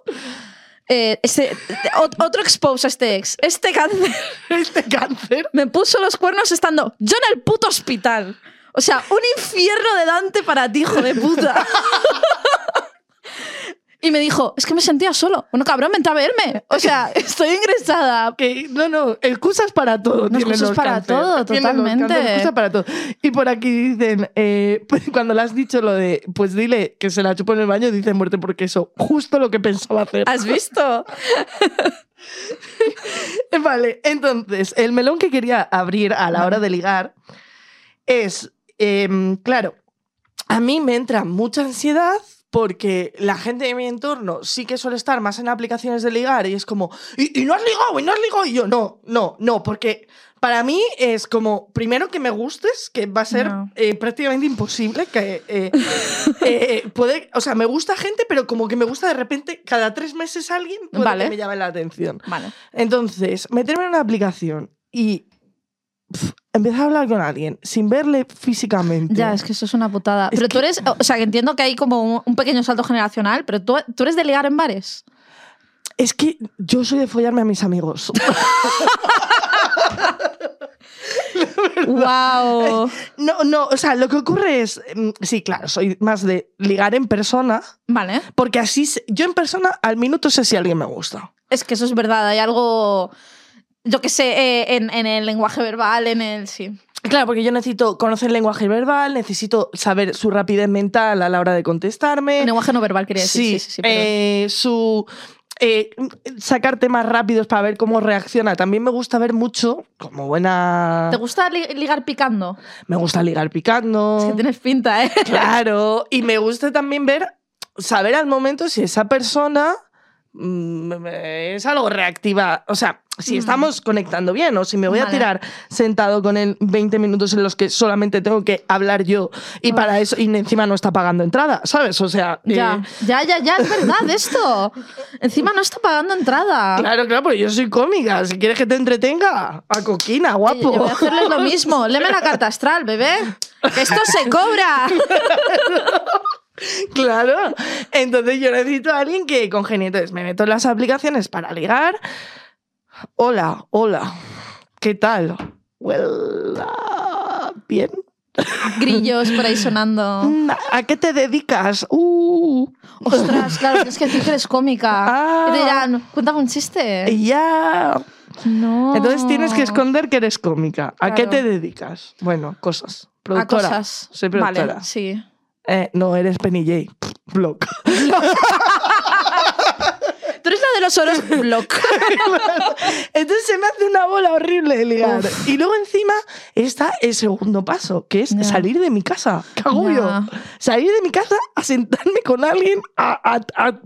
Eh, este- ot- otro expose a este ex. Este cáncer Este cáncer. me puso los cuernos estando yo en el puto hospital. O sea, un infierno de Dante para ti, hijo de puta. Y me dijo, es que me sentía solo. Bueno, cabrón, vente a verme. O sea, estoy ingresada. Que, no, no, excusas para todo. No, excusas para cáncer. todo, totalmente. excusas para todo. Y por aquí dicen, eh, cuando le has dicho lo de, pues dile que se la chupo en el baño, dice muerte porque eso, justo lo que pensaba hacer. ¿Has visto? Vale, entonces, el melón que quería abrir a la hora de ligar es, em, claro, a mí me entra mucha ansiedad porque la gente de mi entorno sí que suele estar más en aplicaciones de ligar y es como, y, y no has ligado, y no has ligado, y yo, no, no, no, porque para mí es como, primero que me gustes, que va a ser No. eh, prácticamente imposible, que eh, eh, puede, o sea, me gusta gente, pero como que me gusta de repente cada tres meses alguien puede Vale. que me llame la atención. Vale. Entonces, meterme en una aplicación y empezar a hablar con alguien sin verle físicamente. Ya, es que eso es una putada. Es pero tú eres, o sea, que entiendo que hay como un, pequeño salto generacional, pero tú, tú eres de ligar en bares. Es que yo soy de follarme a mis amigos. wow. No, no, o sea, lo que ocurre es, mm, sí, claro, soy más de ligar en persona, Vale. porque así, yo en persona al minuto sé si alguien me gusta. Es que eso es verdad, hay algo, yo que sé, eh, en, en el lenguaje verbal, en el... Sí. Claro, porque yo necesito conocer el lenguaje verbal, necesito saber su rapidez mental a la hora de contestarme. El lenguaje no verbal quería decir. Sí, sí, sí. perdón. eh, su eh, sacar temas rápidos para ver cómo reacciona. También me gusta ver mucho, como buena. ¿Te gusta li- ligar picando? Me gusta ligar picando. Es que tienes pinta, ¿eh? Claro. Y me gusta también ver, saber al momento si esa persona es algo reactiva. O sea, si Mm. estamos conectando bien o si me voy a Vale. tirar sentado con él 20 minutos en los que solamente tengo que hablar yo y Uf. para eso, y encima no está pagando entrada, ¿sabes? O sea, eh, Ya, ya, ya, ya, es verdad esto. Encima no está pagando entrada. Claro, claro, porque yo soy cómica. Si quieres que te entretenga, a coquina, Oye, guapo. Yo voy a hacerles lo mismo. Léeme la carta astral, bebé. Que esto se cobra. Claro. Entonces yo necesito a alguien que congenie. Entonces me meto en las aplicaciones para ligar. Hola, hola. ¿Qué tal? Well, ah, bien. Grillos por ahí sonando. Mm, ¿A qué te dedicas? Uh, Ostras, claro, tienes que decir que eres cómica. Ah. Y te dirán, cuéntame un chiste. ya. No. Entonces tienes que esconder que eres cómica. ¿A qué te dedicas? Bueno, cosas. A Productora. cosas. Soy productora. Vale, sí. Eh, no, eres Penny J. Blog. Tú eres la de los oros block. Entonces se me hace una bola horrible de ligar. Y luego encima está el segundo paso, que es salir de mi casa. ¿Qué hago Ya. yo? Salir de mi casa a sentarme con alguien a, a- a-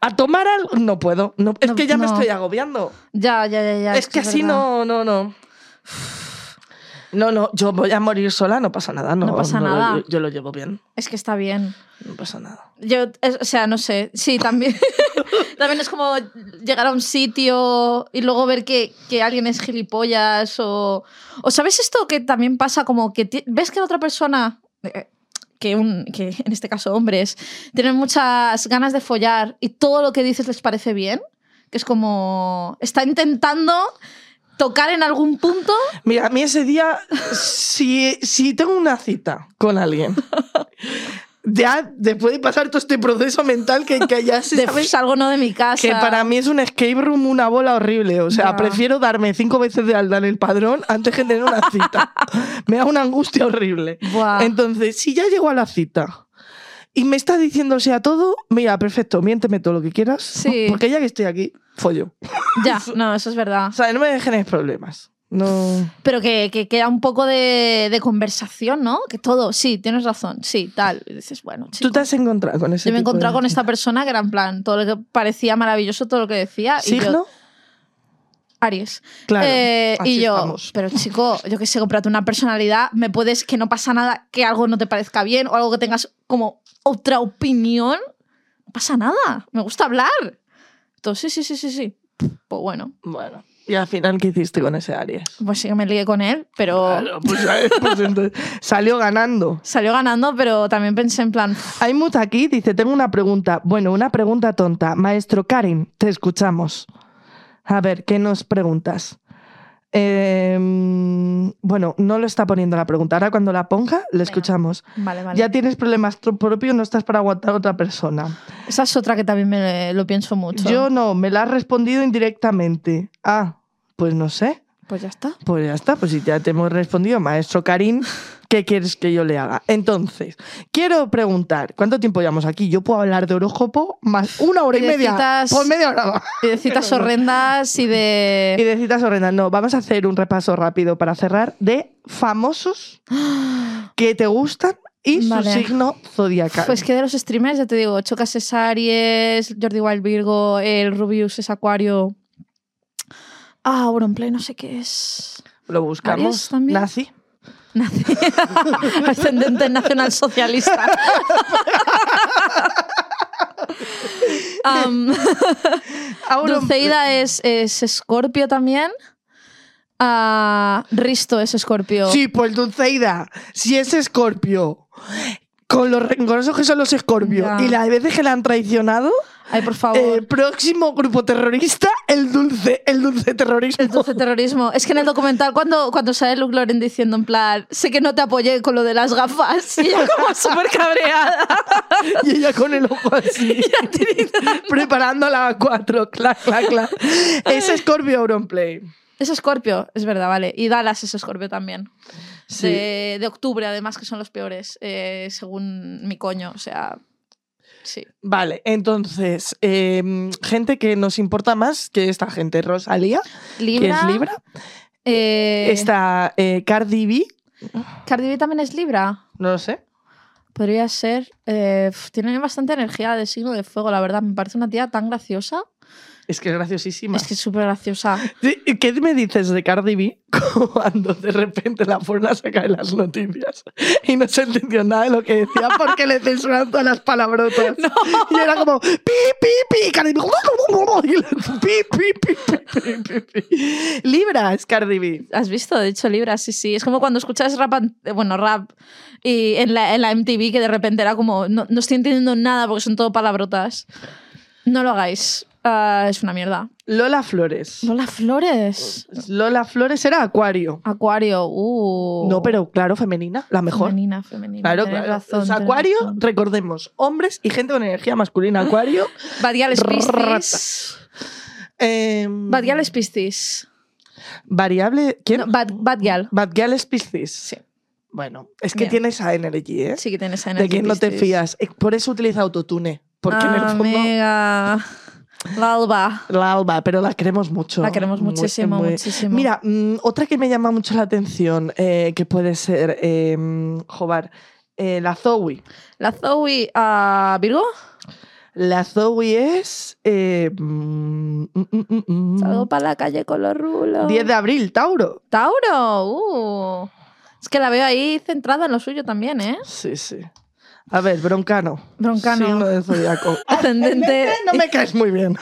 a tomar algo. No puedo. No, es No, que ya me estoy agobiando. Ya, ya, ya, ya. es que así verdad. no, no, no. No, no, yo voy a morir sola, no pasa nada. No, No pasa nada. yo, yo lo llevo bien, Es que está bien. no pasa nada. Yo, es- o sea, no sé. Sí, también. también es como llegar a un sitio y luego ver que, que alguien es gilipollas o. O sabes esto que también pasa como que ti- ves que la otra persona eh, que, un, que en este caso hombres, tienen muchas ganas de follar y todo lo que dices les parece bien, que es como, está intentando tocar en algún punto. Mira, a mí ese día, si, si tengo una cita con alguien, ya después de pasar todo este proceso mental que, que ya se De, sabe salgo no de mi casa. que para mí es un escape room una bola horrible. O sea, prefiero darme cinco veces de alta en el padrón antes que tener una cita. Me da una angustia horrible. Buah. Entonces, si ya llego a la cita y me está diciendo sea todo, mira, perfecto, miénteme todo lo que quieras. Sí. Porque ya que estoy aquí, follo. Ya, no, eso es verdad. O sea, no me generes problemas. No. Pero que, que queda un poco de, de conversación, ¿no? Que todo, sí, tienes razón, sí, tal. Y dices, bueno, chico. ¿Tú te has encontrado con ese Yo me he de encontrado con esta persona que era en plan, todo lo que parecía maravilloso, todo lo que decía. y yo- ¿Signo? Aries. Claro. Eh, así y yo, estamos. pero chico, yo que sé, comprate una personalidad, me puedes que no pasa nada, que algo no te parezca bien o algo que tengas como otra opinión. No pasa nada, me gusta hablar. Entonces, sí, sí, sí, sí, sí. Pues bueno, Bueno. ¿Y al final qué hiciste con ese Aries? pues sí que me lié con él, pero Claro, pues, ¿sabes? Pues entonces, salió ganando. salió ganando, pero también pensé en plan, Aymut aquí dice, tengo una pregunta. Bueno, una pregunta tonta. Maestro Karin, te escuchamos. A ver, ¿qué nos preguntas? Eh, bueno, no lo está poniendo la pregunta. Ahora cuando la ponga, le escuchamos. vale, vale. Ya tienes problemas propios, no estás para aguantar a otra persona. Esa es otra que también me lo pienso mucho. Yo no, me la has respondido indirectamente. Ah, pues no sé. Pues ya está. Pues ya está, pues si ya te hemos respondido, maestro Karim, ¿qué quieres que yo le haga? Entonces, quiero preguntar, ¿cuánto tiempo llevamos aquí? Yo puedo hablar de horóscopo más una hora y, Y de media. citas- Por media hora. Y de citas horrendas y Y de... de citas horrendas. No, vamos a hacer un repaso rápido para cerrar de famosos que te gustan y Vale. su signo zodiacal. Pues que de los streamers, ya te digo, Chocas es Aries, Jordi Wild Virgo, el Rubius es Acuario. Ah, Auronplay, no sé qué es. Lo buscamos. También. Nazi. Nazi. Ascendente nacionalsocialista. Auron- Dulceida es, es Escorpio también. Ah, Risto es Escorpio. Sí, pues Dulceida, si es Escorpio, con los rencorosos que son los Escorpio Ya. y las veces que la han traicionado, Ay, por favor. eh, próximo grupo terrorista, el dulce, el dulce terrorismo. El dulce terrorismo. Es que en el documental, cuando, cuando sale Luke Loren diciendo en plan, sé que no te apoyé con lo de las gafas, y ella como súper cabreada. Y ella con el ojo así, preparando la 4, clac, clac, clac. Es Scorpio Auronplay. Es Scorpio, es verdad, vale. Y Dallas es Scorpio también. Sí. De, de octubre, además, que son los peores, eh, según mi coño. O sea, sí. Vale, entonces, eh, gente que nos importa más que esta gente. Rosalía, Libra. que es Libra. eh, Está eh, Cardi B, Cardi B también es Libra. no lo sé. Podría ser. eh, tiene bastante energía de signo de fuego, la verdad. Me parece una tía tan graciosa. Es que es graciosísima. Es que es súper graciosa. ¿Qué me dices de Cardi B cuando de repente la fueron a sacar en las noticias y no se entendió nada de lo que decía porque le censuraron todas las palabrotas? Y era como pi, pi, pi, Cardi B. Y le- pi, pi, pi, pi, pi, pi, pi. Libra es Cardi B. ¿Has visto? De hecho, Libra, sí, sí. Es como cuando escuchas rap, eh, bueno, rap y en la, en la MTV que de repente era como, no, no estoy entendiendo nada porque son todo palabrotas. No lo hagáis. Ah, es una mierda. Lola Flores. Lola Flores. Lola Flores era Acuario. Acuario. Uh. No, pero claro, femenina, la mejor. Femenina, femenina. Claro, Tienes claro. razón, Los tienes Acuario, razón. recordemos, hombres y gente con energía masculina. Acuario. Badiales Piscis. Ratas. em, Piscis. Variable. ¿Quién? No, Bad, Piscis. Sí. Bueno, es que Bien. tiene esa energy, ¿eh? Sí que tienes esa de energía quien no te fías. Eh, Por eso utiliza autotune. Porque en el fondo. Amiga. La alba. La alba, pero la queremos mucho. La queremos muchísimo, muy- muchísimo. Mira, mm, otra que me llama mucho la atención, eh, que puede ser, eh, Jobar, eh, la Zoe. La Zoe a Virgo. La Zoe es. eh, mm, mm, mm, Salgo para la calle con los rulos. 10 de abril, Tauro. Tauro. Uh. Es que la veo ahí centrada en lo suyo también, ¿eh? Sí, sí. A ver, broncano. Broncano. Signo de zodiaco. Ascendente. No me caes muy bien.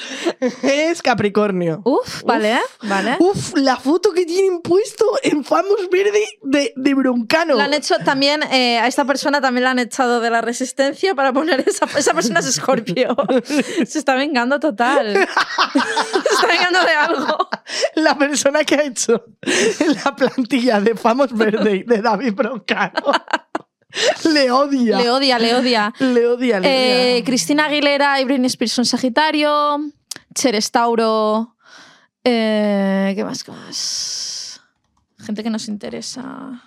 es Capricornio. Uf, vale, ¿eh? vale. Uf, la foto que tienen puesto en Famos Verde de, de broncano. La han hecho también, eh, a esta persona también la han echado de la resistencia para poner esa, esa persona es Scorpio. Se está vengando total. Se está vengando de algo. La persona que ha hecho la plantilla de Famos Verde de David Broncano. Le odia. Le odia, le odia. Le odia, le Eh, odia. Cristina Aguilera y Britney Spears son Sagitario. Cheres Tauro. Eh, ¿Qué más? ¿Qué más? Gente que nos interesa.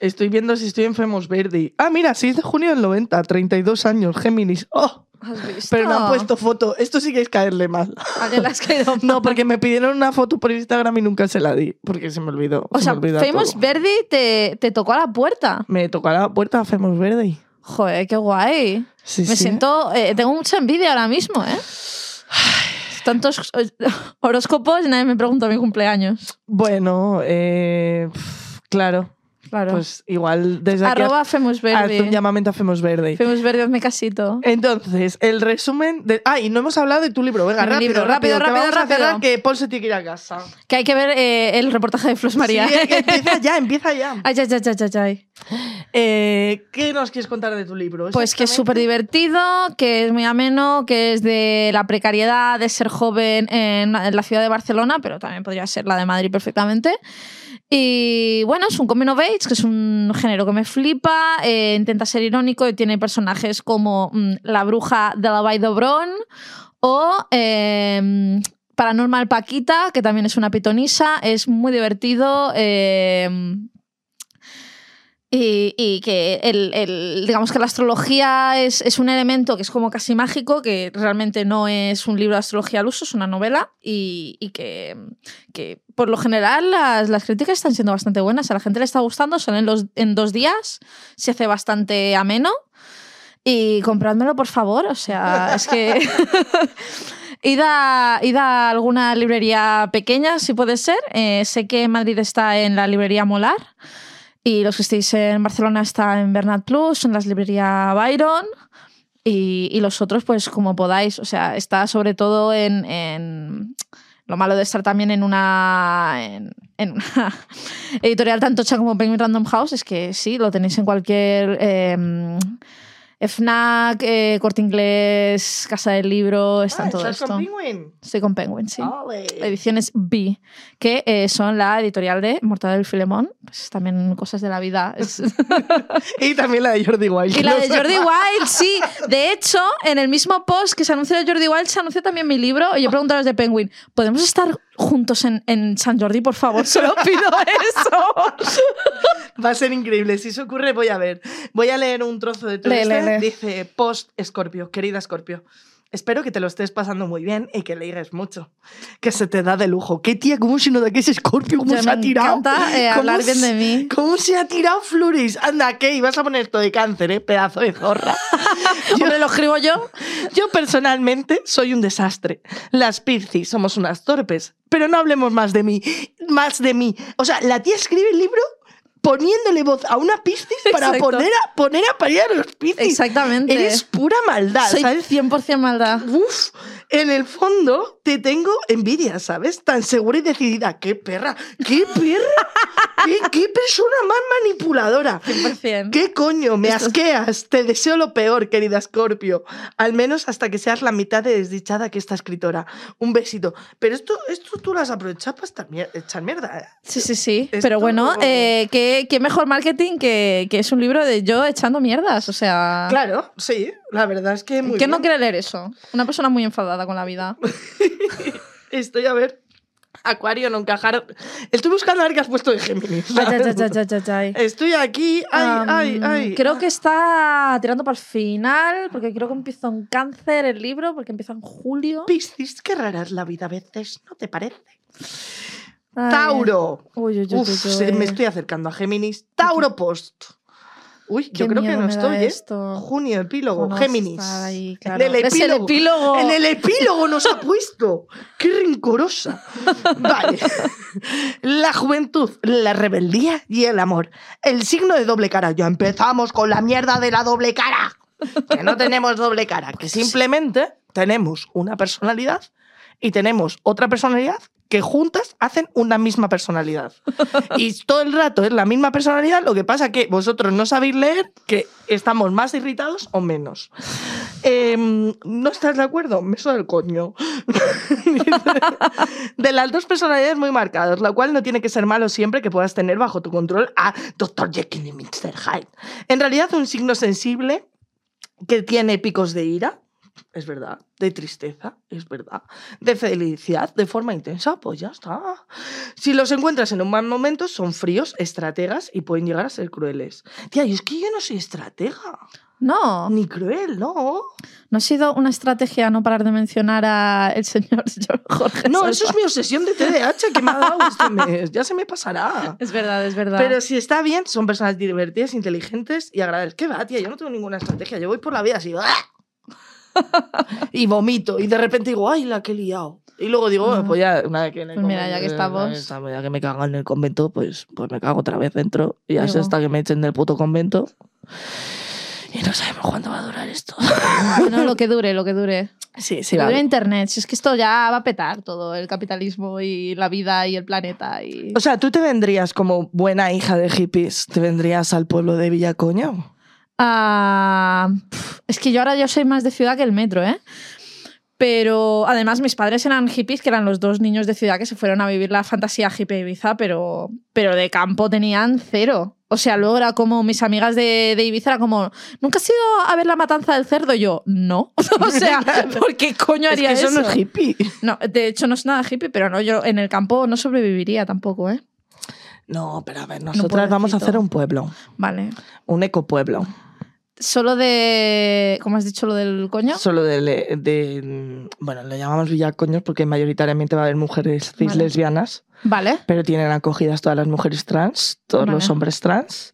Estoy viendo si estoy en Femos Verde. Ah, mira, 6 de junio del 90, 32 años, Géminis. Oh, ¿Has visto? pero no han puesto foto. Esto sí que es caerle mal. ¿A qué le has caído No, porque me pidieron una foto por Instagram y nunca se la di, porque se me olvidó. O se sea, me olvida Famous todo. Verdi te, te tocó a la puerta. Me tocó a la puerta a Femos Verde. Joder, qué guay. Sí, Me sí. siento. eh, tengo mucha envidia ahora mismo, ¿eh? Tantos horóscopos y nadie me pregunta mi cumpleaños. Bueno, eh, pf, claro. Claro. Pues igual desde aquí Arroba Famous haz un llamamiento a Femos Verde. Famous Verdi, hazme casito. Entonces, el resumen de. Ah, y no hemos hablado de tu libro. Venga, rápido, libro, rápido, rápido, que rápido, vamos rápido. que Paul se tiene que ir a casa. Que hay que ver eh, el reportaje de Flos María. Sí, que empieza ya, empieza ya. Ay, ay, ay, ay, ay. Eh, ¿Qué nos quieres contar de tu libro? Pues que es súper divertido, que es muy ameno, que es de la precariedad de ser joven en, en la ciudad de Barcelona, pero también podría ser la de Madrid perfectamente. Y bueno, es un coming of age, que es un género que me flipa, eh, intenta ser irónico y tiene personajes como mm, la bruja de la Vall d'Hebron o eh, Paranormal Paquita, que también es una pitonisa, es muy divertido. eh, y, que el, digamos que la astrología es, es un elemento que es como casi mágico, que realmente no es un libro de astrología al uso, es una novela, y, y que por lo general las, las críticas están siendo bastante buenas, a la gente le está gustando, son en, los, en dos días, se hace bastante ameno. Y comprádmelo, por favor. O sea, es que. id, a, id a alguna librería pequeña, si puede ser. Eh, sé que Madrid está en la librería Molar. Y los que estéis en Barcelona está en Bernat Plus, en la librería Byron. Y, y los otros, pues como podáis. O sea, está sobre todo en. en- lo malo de estar también en una, en, una editorial tan tocha como Penguin Random House es que sí, lo tenéis en cualquier eh, FNAC, eh, Corte Inglés, Casa del Libro, Ah, en todo ¿estás esto. con Penguin? Estoy con Penguin, sí. Ole. Ediciones B, que eh, son la editorial de Mortadelo y Filemón. Pues también cosas de la vida. Y también la de Jordi Wild. y la de. Jordi Wild, sí. De hecho, en el mismo post que se anunció de Jordi Wild, se anunció también mi libro. Y yo pregunto a los de Penguin, ¿podemos estar juntos en, en San Jordi, por favor? Solo pido eso. Va a ser increíble. Si eso ocurre, voy a ver. Voy a leer un trozo de tu Lee, Dice post Scorpio, querida Scorpio. Espero que te lo estés pasando muy bien y que leigues mucho. Que se te da de lujo. ¿Qué tía? ¿Cómo se nota que es Scorpio? ¿Cómo se me ha tirado? encanta, eh, ¿Cómo hablar bien de mí. ¿Cómo se ha tirado Flores? Anda, ¿qué? Ibas a poner esto de cáncer, ¿eh? Pedazo de zorra. Hombre, lo escribo yo. Yo personalmente soy un desastre. Las Piscis somos unas torpes. Pero no hablemos más de mí. Más de mí. O sea, la tía escribe el libro poniéndole voz a una Piscis para Exacto. poner a, poner a parir a los Piscis. Exactamente. Eres pura maldad, Soy ¿sabes? 100% maldad. Uf, en el fondo te tengo envidia, ¿sabes? Tan segura y decidida. ¡Qué perra! ¡Qué perra! ¿Qué, qué persona más manipuladora! 100%. ¿Qué coño? Me Esto- asqueas. Te deseo lo peor, querida Scorpio. Al menos hasta que seas la mitad de desdichada que esta escritora. Un besito. Pero esto, esto tú lo has aprovechado para echar mierda, ¿eh? Sí, sí, sí. Esto- Pero bueno, eh, ¿qué, qué mejor marketing que, que es un libro de yo echando mierdas. O sea, Claro, sí. La verdad es que muy ¿quién no quiere leer eso? Una persona muy enfadada con la vida. Estoy a ver. Acuario, no encajar. Estoy buscando a ver qué has puesto de Géminis. Ay. Estoy aquí. Ay, ay, ay. Creo que está tirando para el final, porque creo que empieza en cáncer el libro, porque empieza en julio. Piscis, qué rara es la vida a veces, ¿no te parece? Ay. Tauro. Uy, uy, uy, Uf, me estoy acercando a Géminis. Tauro Post. Uy, yo creo que no estoy, ¿eh? esto. Junio, epílogo, No Géminis. ahí, En claro. el Es el epílogo. epílogo. En el epílogo nos ha puesto. ¡Qué rencorosa! Vale. La juventud, la rebeldía y el amor. El signo de doble cara. Ya empezamos con la mierda de la doble cara. Que no tenemos doble cara, que simplemente tenemos una personalidad y tenemos otra personalidad que juntas hacen una misma personalidad. Y todo el rato es la misma personalidad, lo que pasa que vosotros no sabéis leer que estamos más irritados o menos. Em, ¿No estás de acuerdo? Me suena el coño. de las dos personalidades muy marcadas, la cual no tiene que ser malo siempre que puedas tener bajo tu control a Dr. Jekyll y Mr. Hyde. En realidad, un signo sensible que tiene picos de ira, es verdad, de tristeza, es verdad, de felicidad, de forma intensa, pues ya está. Si los encuentras en un mal momento, son fríos, estrategas y pueden llegar a ser crueles. Tía, y es que yo no soy estratega, No, ni cruel, ¿no. no ha sido una estrategia no parar de mencionar a el señor Jorge. No, eso es mi obsesión de TDAH que me ha dado este mes. Ya se me pasará. Es verdad, es verdad. Pero si está bien, son personas divertidas, inteligentes y agradables. ¿Qué va, tía? Yo no tengo ninguna estrategia. Yo voy por la vida así. ¡ah! y vomito. Y de repente digo, ¡ay, la que he liado! Y luego digo, Ah. pues ya, una vez que en el Pues mira, ya que estamos. Ya que me cago en el convento, pues, pues me cago otra vez dentro. Y hasta que me echen del puto convento. Y no sabemos cuándo va a durar esto. Bueno, lo que dure, lo que dure. sí, sí, Lo que dure. Internet. Si es que esto ya va a petar todo, el capitalismo y la vida y el planeta. Y... O sea, tú te vendrías como buena hija de hippies, te vendrías al pueblo de Villacoño. Ah, es que yo ahora yo soy más de ciudad que el metro, ¿eh? Pero además mis padres eran hippies, que eran los dos niños de ciudad que se fueron a vivir la fantasía hippie Ibiza, pero, pero de campo tenían cero. O sea, luego era como mis amigas de, de Ibiza, era como, ¿nunca has ido a ver la matanza del cerdo? Y yo, no. o sea, ¿por qué coño Es haría que eso, eso? no es hippie. No, de hecho no es nada hippie, pero no, yo en el campo no sobreviviría tampoco, ¿eh? No, pero a ver, No, nosotras vamos a hacer un pueblo, Vale. un ecopueblo. Solo de. ¿Cómo has dicho lo del coño? Solo de, Bueno, lo llamamos Villacoños porque mayoritariamente va a haber mujeres cis Vale. lesbianas, Vale. pero tienen acogidas todas las mujeres trans, todos los hombres trans.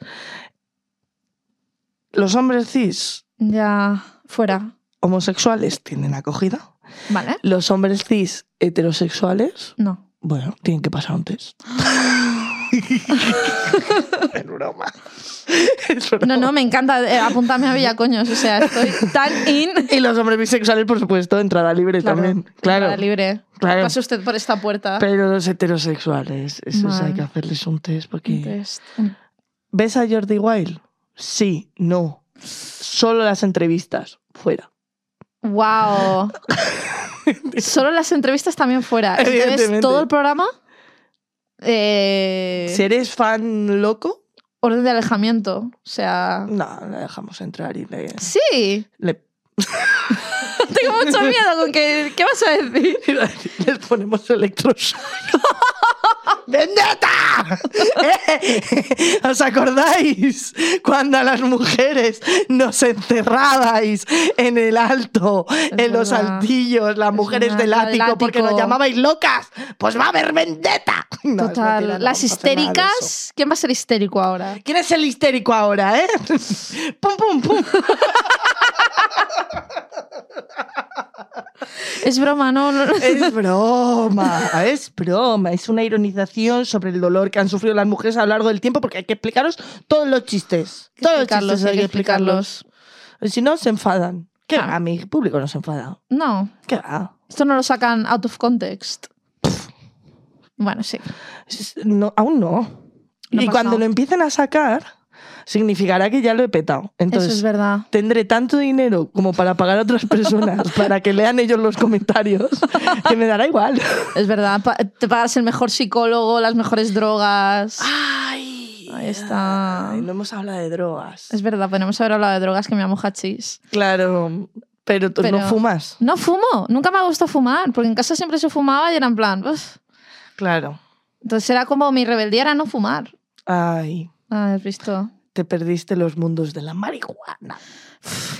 Los hombres cis Ya. Fuera. homosexuales tienen acogida. Vale. Los hombres cis heterosexuales, No. bueno, tienen que pasar un test. es broma. Es broma. No, no, me encanta. eh, apúntame a Villacoños. O sea, estoy tan in. Y los hombres bisexuales, por supuesto, entrada libre también. Claro, Entrada libre. claro. Pase usted por esta puerta. Pero los heterosexuales, esos hay que hacerles un test porque... ¿Ves a Jordi Wild? Sí, no. Solo las entrevistas, fuera. Wow. Solo las entrevistas también fuera. Evidentemente. todo el programa. Eh, Si eres fan loco, orden de alejamiento. O sea. no, le dejamos entrar y le... Sí. le- Tengo mucho miedo con que. ¿Qué vas a decir? les ponemos electros. ¡Vendetta! ¿Eh? ¿Os acordáis cuando a las mujeres nos encerrabais en el alto, en los altillos, las Es mujeres del ático, porque nos llamabais locas? Pues va a haber vendetta. No, Total. mentira, no Las histéricas. ¿Quién va a ser histérico ahora? ¿Quién es el histérico ahora, eh? ¡Pum, pum, pum! Es broma, ¿no? no- Es broma, es broma. Es una ironización sobre el dolor que han sufrido las mujeres a lo largo del tiempo porque hay que explicaros todos los chistes. Todos los chistes hay que explicarlos. Si no, se enfadan. ¿Qué Ah. va? Mi público no se enfada. No. ¿Qué va? Esto no lo sacan out of context. Bueno, sí. No, aún no. No y cuando lo empiecen a sacar, significará que ya lo he petado. Entonces, Eso es verdad. tendré tanto dinero como para pagar a otras personas para que lean ellos los comentarios que me dará igual. Es verdad. Pa- te pagas el mejor psicólogo, las mejores drogas. Ay, Ahí está. ay, no hemos hablado de drogas. Es verdad, podemos haber hablado de drogas que me llamo hachís. Claro, pero tú Pero- no fumas. No fumo. Nunca me ha gustado fumar, porque en casa siempre se fumaba y era en plan. "Uf". Claro. Entonces era como mi rebeldía era no fumar. Ay, Ah, ¿Has visto? Te perdiste los mundos de la marihuana.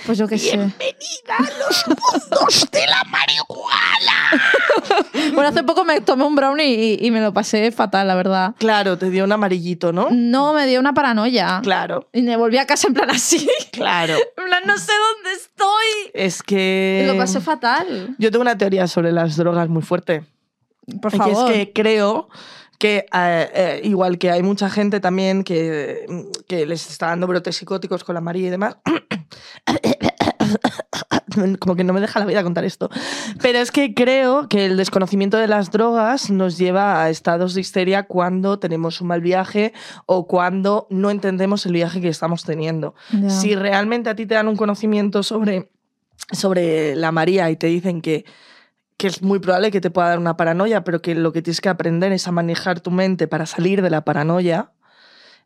Pues yo qué sé. Bienvenida a los mundos de la marihuana. Bueno, hace poco me tomé un brownie y, y me lo pasé fatal, la verdad. Claro, te dio un amarillito, ¿no? No, me dio una paranoia. Claro, Y me volví a casa en plan así. claro. En plan, no sé dónde estoy. Es que... Y lo pasé fatal. Yo tengo una teoría sobre las drogas muy fuerte. Por favor. es que creo que eh, eh, igual que hay mucha gente también que, que les está dando brotes psicóticos con la María y demás. Como que no me deja la vida contar esto. Pero es que creo que el desconocimiento de las drogas nos lleva a estados de histeria cuando tenemos un mal viaje o cuando no entendemos el viaje que estamos teniendo. Si realmente a ti te dan un conocimiento sobre, sobre la María y te dicen que, que es muy probable que te pueda dar una paranoia, pero que lo que tienes que aprender es a manejar tu mente para salir de la paranoia,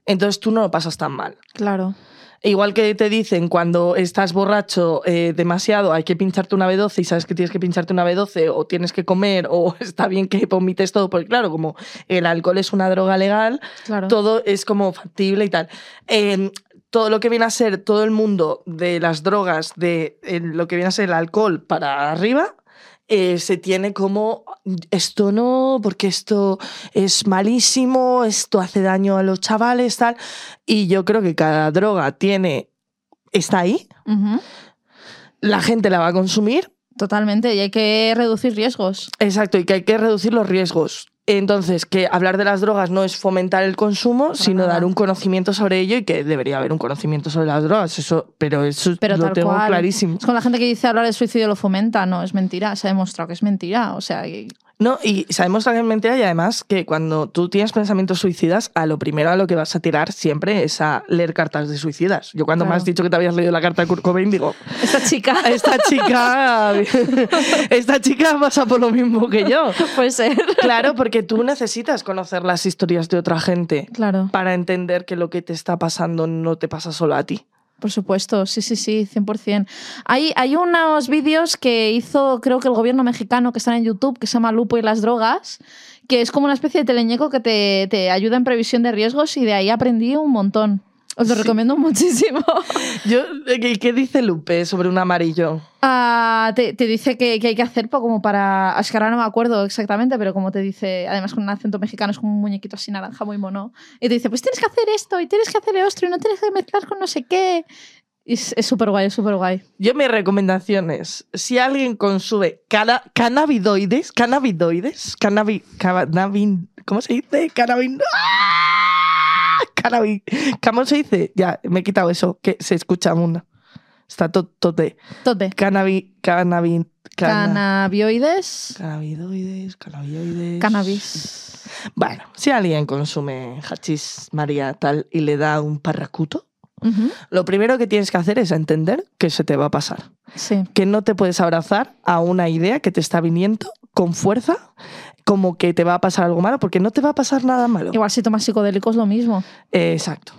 entonces tú no lo pasas tan mal. Claro. Igual que te dicen cuando estás borracho eh, demasiado, hay que pincharte una B12 y sabes que tienes que pincharte una B12 o tienes que comer o está bien que vomites todo, porque claro, como el alcohol es una droga legal, Claro. todo es como factible y tal. Eh, todo lo que viene a ser todo el mundo de las drogas, de eh, lo que viene a ser el alcohol para arriba, eh, se tiene como esto no, porque esto es malísimo, esto hace daño a los chavales, tal. Y yo creo que cada droga tiene, está ahí, la gente la va a consumir, Totalmente. Y hay que reducir riesgos. exacto, y que hay que reducir los riesgos. Entonces, que hablar de las drogas no es fomentar el consumo, sino nada. dar un conocimiento sobre ello y que debería haber un conocimiento sobre las drogas. Eso, pero eso Pero lo tengo cual. clarísimo. Es con la gente que dice hablar de suicidio lo fomenta. No, es mentira. Se ha demostrado que es mentira. O sea, que- No, y sabemos también mentira y además que cuando tú tienes pensamientos suicidas, a lo primero a lo que vas a tirar siempre es a leer cartas de suicidas. Yo cuando me has dicho que te habías leído la carta de Kurt Cobain, digo, esta chica esta chica, esta chica pasa por lo mismo que yo. puede ser. Claro, porque tú necesitas conocer las historias de otra gente Claro. para entender que lo que te está pasando no te pasa solo a ti. Por supuesto, sí, sí, sí, 100%. Hay, hay unos vídeos que hizo, creo que el gobierno mexicano, que están en YouTube, que se llama Lupo y las drogas, que es como una especie de teleñeco que te, te ayuda en previsión de riesgos y de ahí aprendí un montón. Os lo Sí. recomiendo muchísimo. Yo, ¿qué, qué dice Lupe sobre un amarillo? Ah, te, te dice que, que hay que hacer como para... Es que ahora no me acuerdo exactamente, pero como te dice, además con un acento mexicano, es como un muñequito así naranja muy mono. Y te dice, pues tienes que hacer esto y tienes que hacer esto y no tienes que mezclar con no sé qué. Y es es súper guay, es súper guay. Yo mi recomendación es, si alguien consume cana- cannabidoides, cannabidoides, cannabi, cannabin, ¿cómo se dice? Cannabin... ¡Ah! Cannabi- ¿Cómo se dice? Ya, me he quitado eso, que se escucha una. Está to- tote. Tote. Cannabi, cannabin, canna- Cannabioides. Cannabinoides. Cannabis. Bueno, si alguien consume hachís, María, tal, y le da un parracuto, Ujú, lo primero que tienes que hacer es entender que se te va a pasar. Sí. Que no te puedes abrazar a una idea que te está viniendo con fuerza, como que te va a pasar algo malo, porque no te va a pasar nada malo. Igual si tomas psicodélicos lo mismo. Eh, exacto.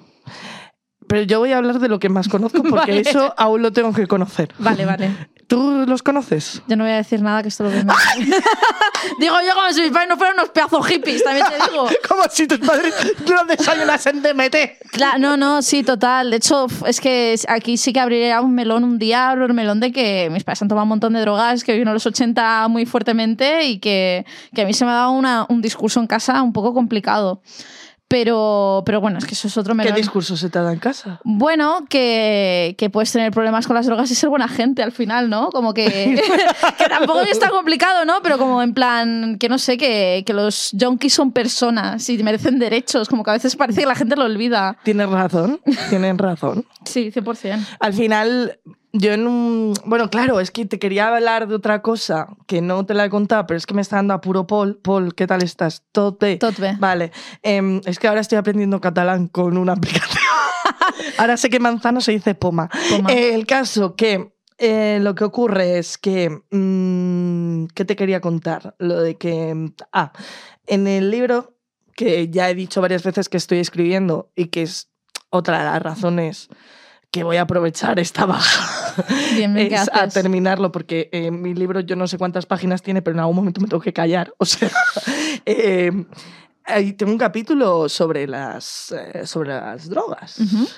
Pero yo voy a hablar de lo que más conozco, porque Vale. eso aún lo tengo que conocer. Vale, vale. ¿Tú los conoces? Yo no voy a decir nada que esto lo veo. digo yo como si mis padres no fueran unos pedazos hippies, también te digo. Como si tus padres no desayunas en DMT. Claro, no, no, sí, total. De hecho, es que aquí sí que abriría un melón un día, abro el melón de que mis padres han tomado un montón de drogas, que vino a los 80 muy fuertemente y que, que a mí se me ha dado una- un discurso en casa un poco complicado. Pero, pero bueno, es que eso es otro ¿Qué melón. discurso se te da en casa? Bueno, que, que puedes tener problemas con las drogas y ser buena gente al final, ¿no? Como que, que tampoco es tan complicado, ¿no? Pero como en plan, que no sé, que, que los junkies son personas y merecen derechos, como que a veces parece que la gente lo olvida. Tienes razón, tienen razón. Sí, 100%. Al final, yo en un... Bueno, claro, es que te quería hablar de otra cosa que no te la he contado, pero es que me está dando apuro Paul. Paul, ¿qué tal estás? Tot bé? Tot bé. Vale. Em, es que ahora estoy aprendiendo catalán con una aplicación. ahora sé que manzana se dice poma. Poma. Eh, el caso que... eh, lo que ocurre es que... mm, ¿Qué te quería contar? Lo de que... Ah, en el libro, que ya he dicho varias veces que estoy escribiendo y que es otra de las razones que voy a aprovechar esta baja Bien, bien, ¿qué es a terminarlo porque eh, mi libro yo no sé cuántas páginas tiene pero en algún momento me tengo que callar o sea eh, ahí tengo un capítulo sobre las, eh, sobre las drogas.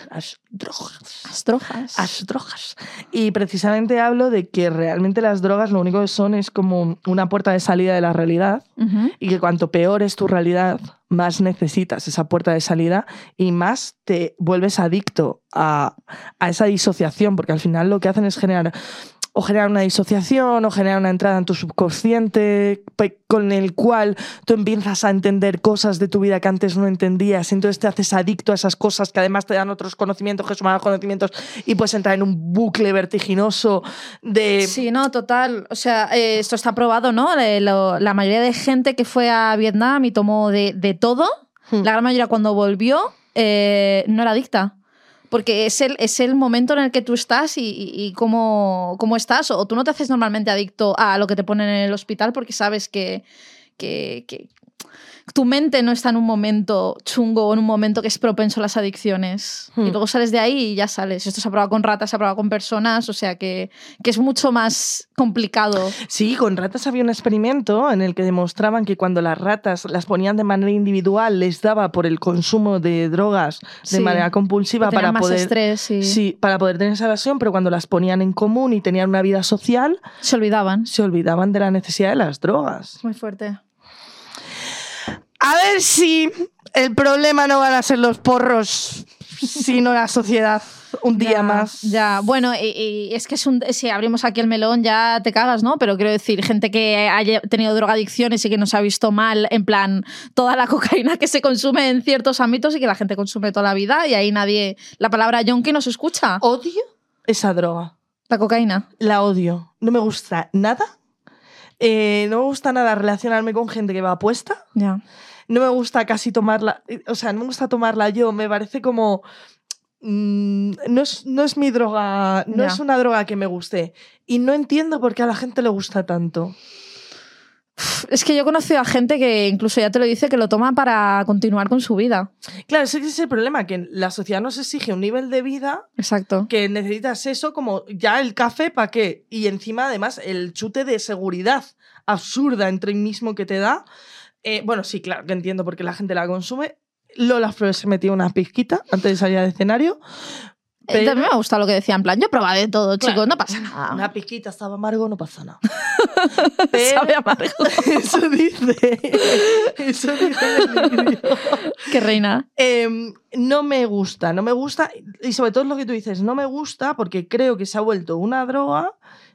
Las drogas. Las drogas. Las drogas. Y precisamente hablo de que realmente las drogas lo único que son es como una puerta de salida de la realidad y que cuanto peor es tu realidad, más necesitas esa puerta de salida y más te vuelves adicto a, a esa disociación, porque al final lo que hacen es generar o generar una disociación o generar una entrada en tu subconsciente con el cual tú empiezas a entender cosas de tu vida que antes no entendías, entonces te haces adicto a esas cosas que además te dan otros conocimientos que suman los conocimientos y puedes entrar en un bucle vertiginoso de... Sí, no, total. O sea, eh, esto está probado, ¿no? Lo- la mayoría de gente que fue a Vietnam y tomó de, de todo, Hmm. la gran mayoría cuando volvió eh, no era adicta. Porque es el, es el momento en el que tú estás y, cómo, cómo estás. O tú no te haces normalmente adicto a lo que te ponen en el hospital porque sabes que, que, que tu mente no está en un momento chungo o en un momento que es propenso a las adicciones. Hmm. Y luego sales de ahí y ya sales. Esto se ha probado con ratas, se ha probado con personas, o sea que, que es mucho más complicado. Sí, con ratas había un experimento en el que demostraban que cuando las ratas las ponían de manera individual les daba por el consumo de drogas de Sí, manera compulsiva para más poder estrés y sí, para poder tener esa evasión, pero cuando las ponían en común y tenían una vida social, se olvidaban. se olvidaban de la necesidad de las drogas. Muy fuerte. A ver si el problema no van a ser los porros, sino la sociedad un día Ya, más. Ya, bueno, y, y es que es un, si abrimos aquí el melón ya te cagas, ¿no? Pero quiero decir, gente que haya tenido drogadicciones y que nos ha visto mal, en plan, toda la cocaína que se consume en ciertos ámbitos y que la gente consume toda la vida y ahí nadie, la palabra yonki no se escucha. Odio esa droga. La cocaína. La odio. No me gusta nada. Eh, no me gusta nada relacionarme con gente que va apuesta. Ya. No me gusta casi tomarla. O sea, no me gusta tomarla yo. Me parece como. mm, no, es, no es mi droga. No Ya. es una droga que me guste. Y no entiendo por qué a la gente le gusta tanto. Es que yo he conocido a gente que incluso ya te lo dice que lo toma para continuar con su vida. Claro, ese es el problema, que la sociedad nos exige un nivel de vida Exacto. que necesitas eso como ya el café para qué. Y encima, además, el chute de seguridad absurda entre el mismo que te da. Eh, bueno, sí, claro, que entiendo por qué la gente la consume. Lola Flores se metió una pizquita antes de salir al escenario. Pero- También me gusta lo que decía, en plan, yo he probado de todo, Claro. chicos, no pasa nada. Una pizquita estaba amargo, no pasa nada. Sabe amargo. Eso dice. Eso dice el. Qué reina. Em, no me gusta, no me gusta. Y sobre todo lo que tú dices, no me gusta porque creo que se ha vuelto una droga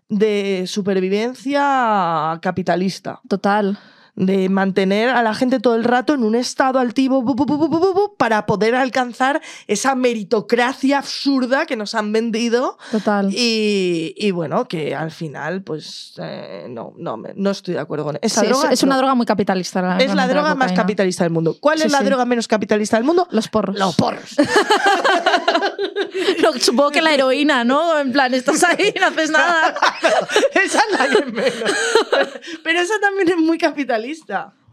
de supervivencia capitalista. Total. De mantener a la gente todo el rato en un estado altivo bu, bu, bu, para poder alcanzar esa meritocracia absurda que nos han vendido Total. y, y bueno, que al final, pues eh, no, no, no estoy de acuerdo con esa Sí, es- droga. es, una no. droga muy capitalista. Es la droga más capitalista del mundo. ¿Cuál Sí, es la sí. droga menos capitalista del mundo? Los porros. Los porros. No, supongo que la heroína, ¿no? En plan, estás ahí, no haces nada. esa es la que menos. Pero esa también es muy capitalista.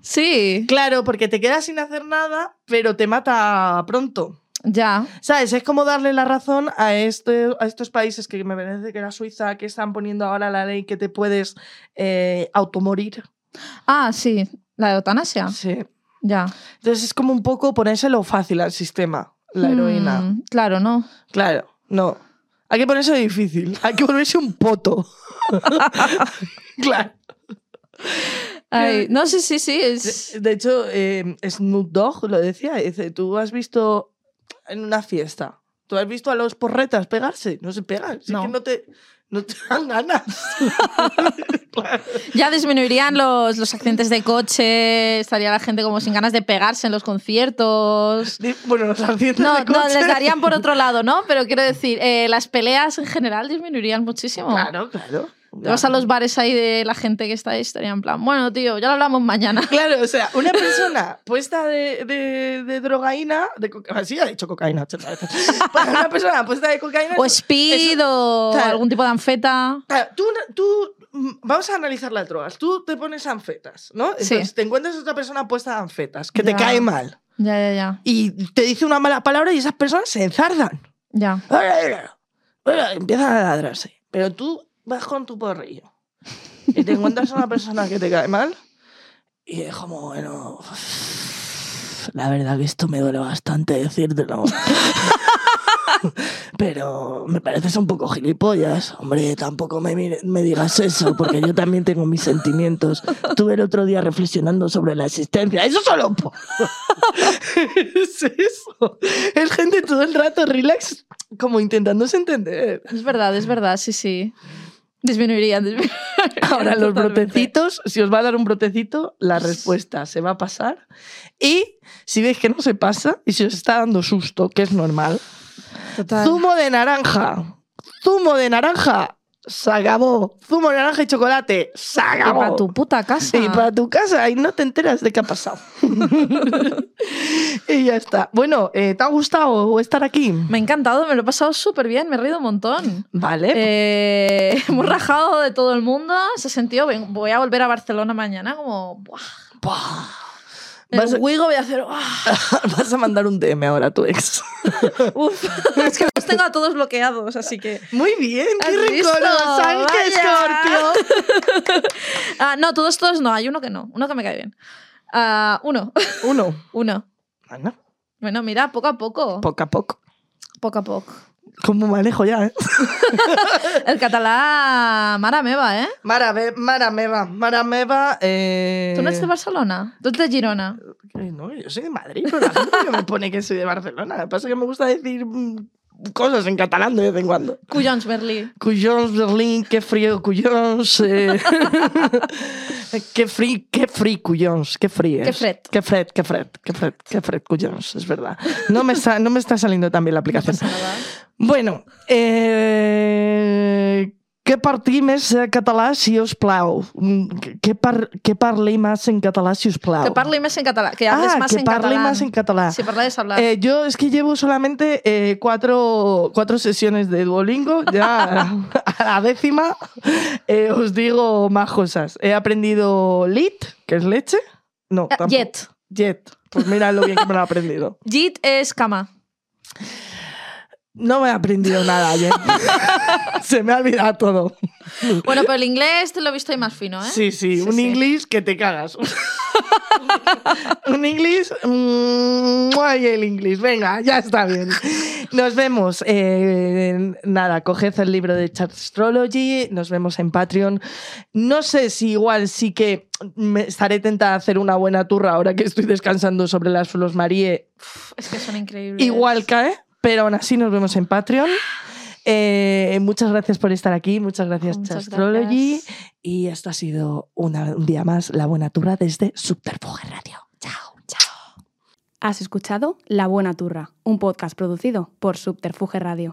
Sí, Claro, porque te quedas sin hacer nada, pero te mata pronto. ya. ¿Sabes? Es como darle la razón a, este, a estos países que me parece que era Suiza, que están poniendo ahora la ley que te puedes eh, automorir. Ah, sí. La eutanasia. Sí. Ya. Entonces es como un poco ponérselo fácil al sistema, la heroína. Mm, claro, ¿no? Claro, no. Hay que ponerse difícil. Hay que volverse un poto. claro. Ay, no, sí, sí, sí. Es... De, de hecho, eh, Snoop Dogg lo decía. Dice, tú has visto en una fiesta, tú has visto a los porretas pegarse. No se pegan. No. que no te, no te dan ganas. Claro. Ya disminuirían los, los accidentes de coche, estaría la gente como sin ganas de pegarse en los conciertos. Bueno, los accidentes No, de no, coche- les darían por otro lado, ¿no? Pero quiero decir, eh, las peleas en general disminuirían muchísimo. Claro, claro. Te vas a los bares ahí de la gente que está ahí, estaría en plan, bueno, tío, ya lo hablamos mañana. Claro, o sea, una persona puesta de, de, de drogaína, de sí, ha dicho cocaína 80 veces. Una persona puesta de cocaína. O speed o claro. algún tipo de anfeta. Claro, tú, tú, mm, vamos a analizar las drogas. Tú te pones anfetas, ¿no? Sí. Entonces te encuentras otra persona puesta de anfetas que te cae mal Ya, ya, ya. y te dice una mala palabra y esas personas se enzardan. Ya. Empiezan a ladrarse. Pero tú vas con tu porrillo y te encuentras a una persona que te cae mal y es como, bueno. La verdad que esto me duele bastante decírtelo. Pero me pareces un poco gilipollas. Hombre, tampoco me, mire- me digas eso, porque yo también tengo mis sentimientos. Estuve el otro día reflexionando sobre la existencia. Eso solo... es eso. Es gente todo el rato relax, como intentándose entender. Es verdad, es verdad, sí, sí. Disminuirían, disminuirían Ahora los totalmente. brotecitos, si os va a dar un brotecito, la respuesta se va a pasar. Y si veis que no se pasa y si os está dando susto, que es normal, Total. zumo de naranja, zumo de naranja, se acabó. Zumo de naranja y chocolate, se Y acabó. para tu puta casa. Y para tu casa y no te enteras de qué ha pasado. y ya está. Bueno, eh, ¿te ha gustado estar aquí? Me ha encantado, me lo he pasado súper bien, me he reído un montón. Vale. Eh, hemos rajado de todo el mundo, se sentido, voy a volver a Barcelona mañana como... Buah, Buah. El Vas a- Wigo voy a hacer... ¡ah! Vas a mandar un DM ahora a tu ex. Uf, es que los tengo a todos bloqueados, así que... Muy bien, qué ¿Has rico, visto? los Ángeles Vaya. Scorpio. Ah, no, todos, todos no, hay uno que no, uno que me cae bien. Ah, uno, Uno. uno. Bueno, Bueno, mira, poco a poco. poco a poco. Poco a poco. ¿Cómo manejo ya, eh? El catalán Mara meva, ¿eh? Mara, be- Mara Meva, Mara Meva. Eh... ¿Tú no eres de Barcelona? ¿Tú eres de Girona? No, yo soy de Madrid, pero la gente que me pone que soy de Barcelona. Lo que pasa es que me gusta decir cosas en catalán de vez en cuando. Cuyons, Berlí. Cuyons, Berlín, qué frío, Cuyons. Eh... qué frío, qué frío, Cuyons, qué frío. Qué fred. Qué fred, qué fred, qué fred, qué fred, Cuyons, es verdad. No me, está, no me está saliendo tan bien la No aplicación. nada. Bueno, eh, què partim més eh, català, si us plau? Mm, Què, par què parlem més en català, si us plau? Que parle más en catalán, que hables ah, más que en parle catalán. más en catalán. Si hablar. Eh, yo es que llevo solamente eh, cuatro, cuatro sesiones de Duolingo. Ya a la décima eh, os digo más cosas. He aprendido lit, que es leche. No, Ah, tampoco. Jet. Jet. Pues mira lo bien que me lo he aprendido. Jit es cama. No me he aprendido nada ayer. Se me ha olvidado todo. Bueno, pero el inglés te lo he visto ahí más fino, ¿eh? Sí, sí, Sí, un sí. inglés que te cagas. un inglés. mm, Ay, el inglés. Venga, ya está bien. Nos vemos. eh, nada, coged el libro de Chartstrology. Nos vemos en Patreon. No sé si igual sí que me estaré tentada a hacer una buena turra ahora que estoy descansando sobre las Flos Marie. Uf, Es que son increíbles. Igual cae, pero aún así nos vemos en Patreon. Eh, muchas gracias por estar aquí, muchas gracias Muchas Chastrology. gracias. Y esto ha sido una- un día más La Buena Turra desde Subterfuge Radio. Chao, chao. Has escuchado La Buena Turra, un podcast producido por Subterfuge Radio.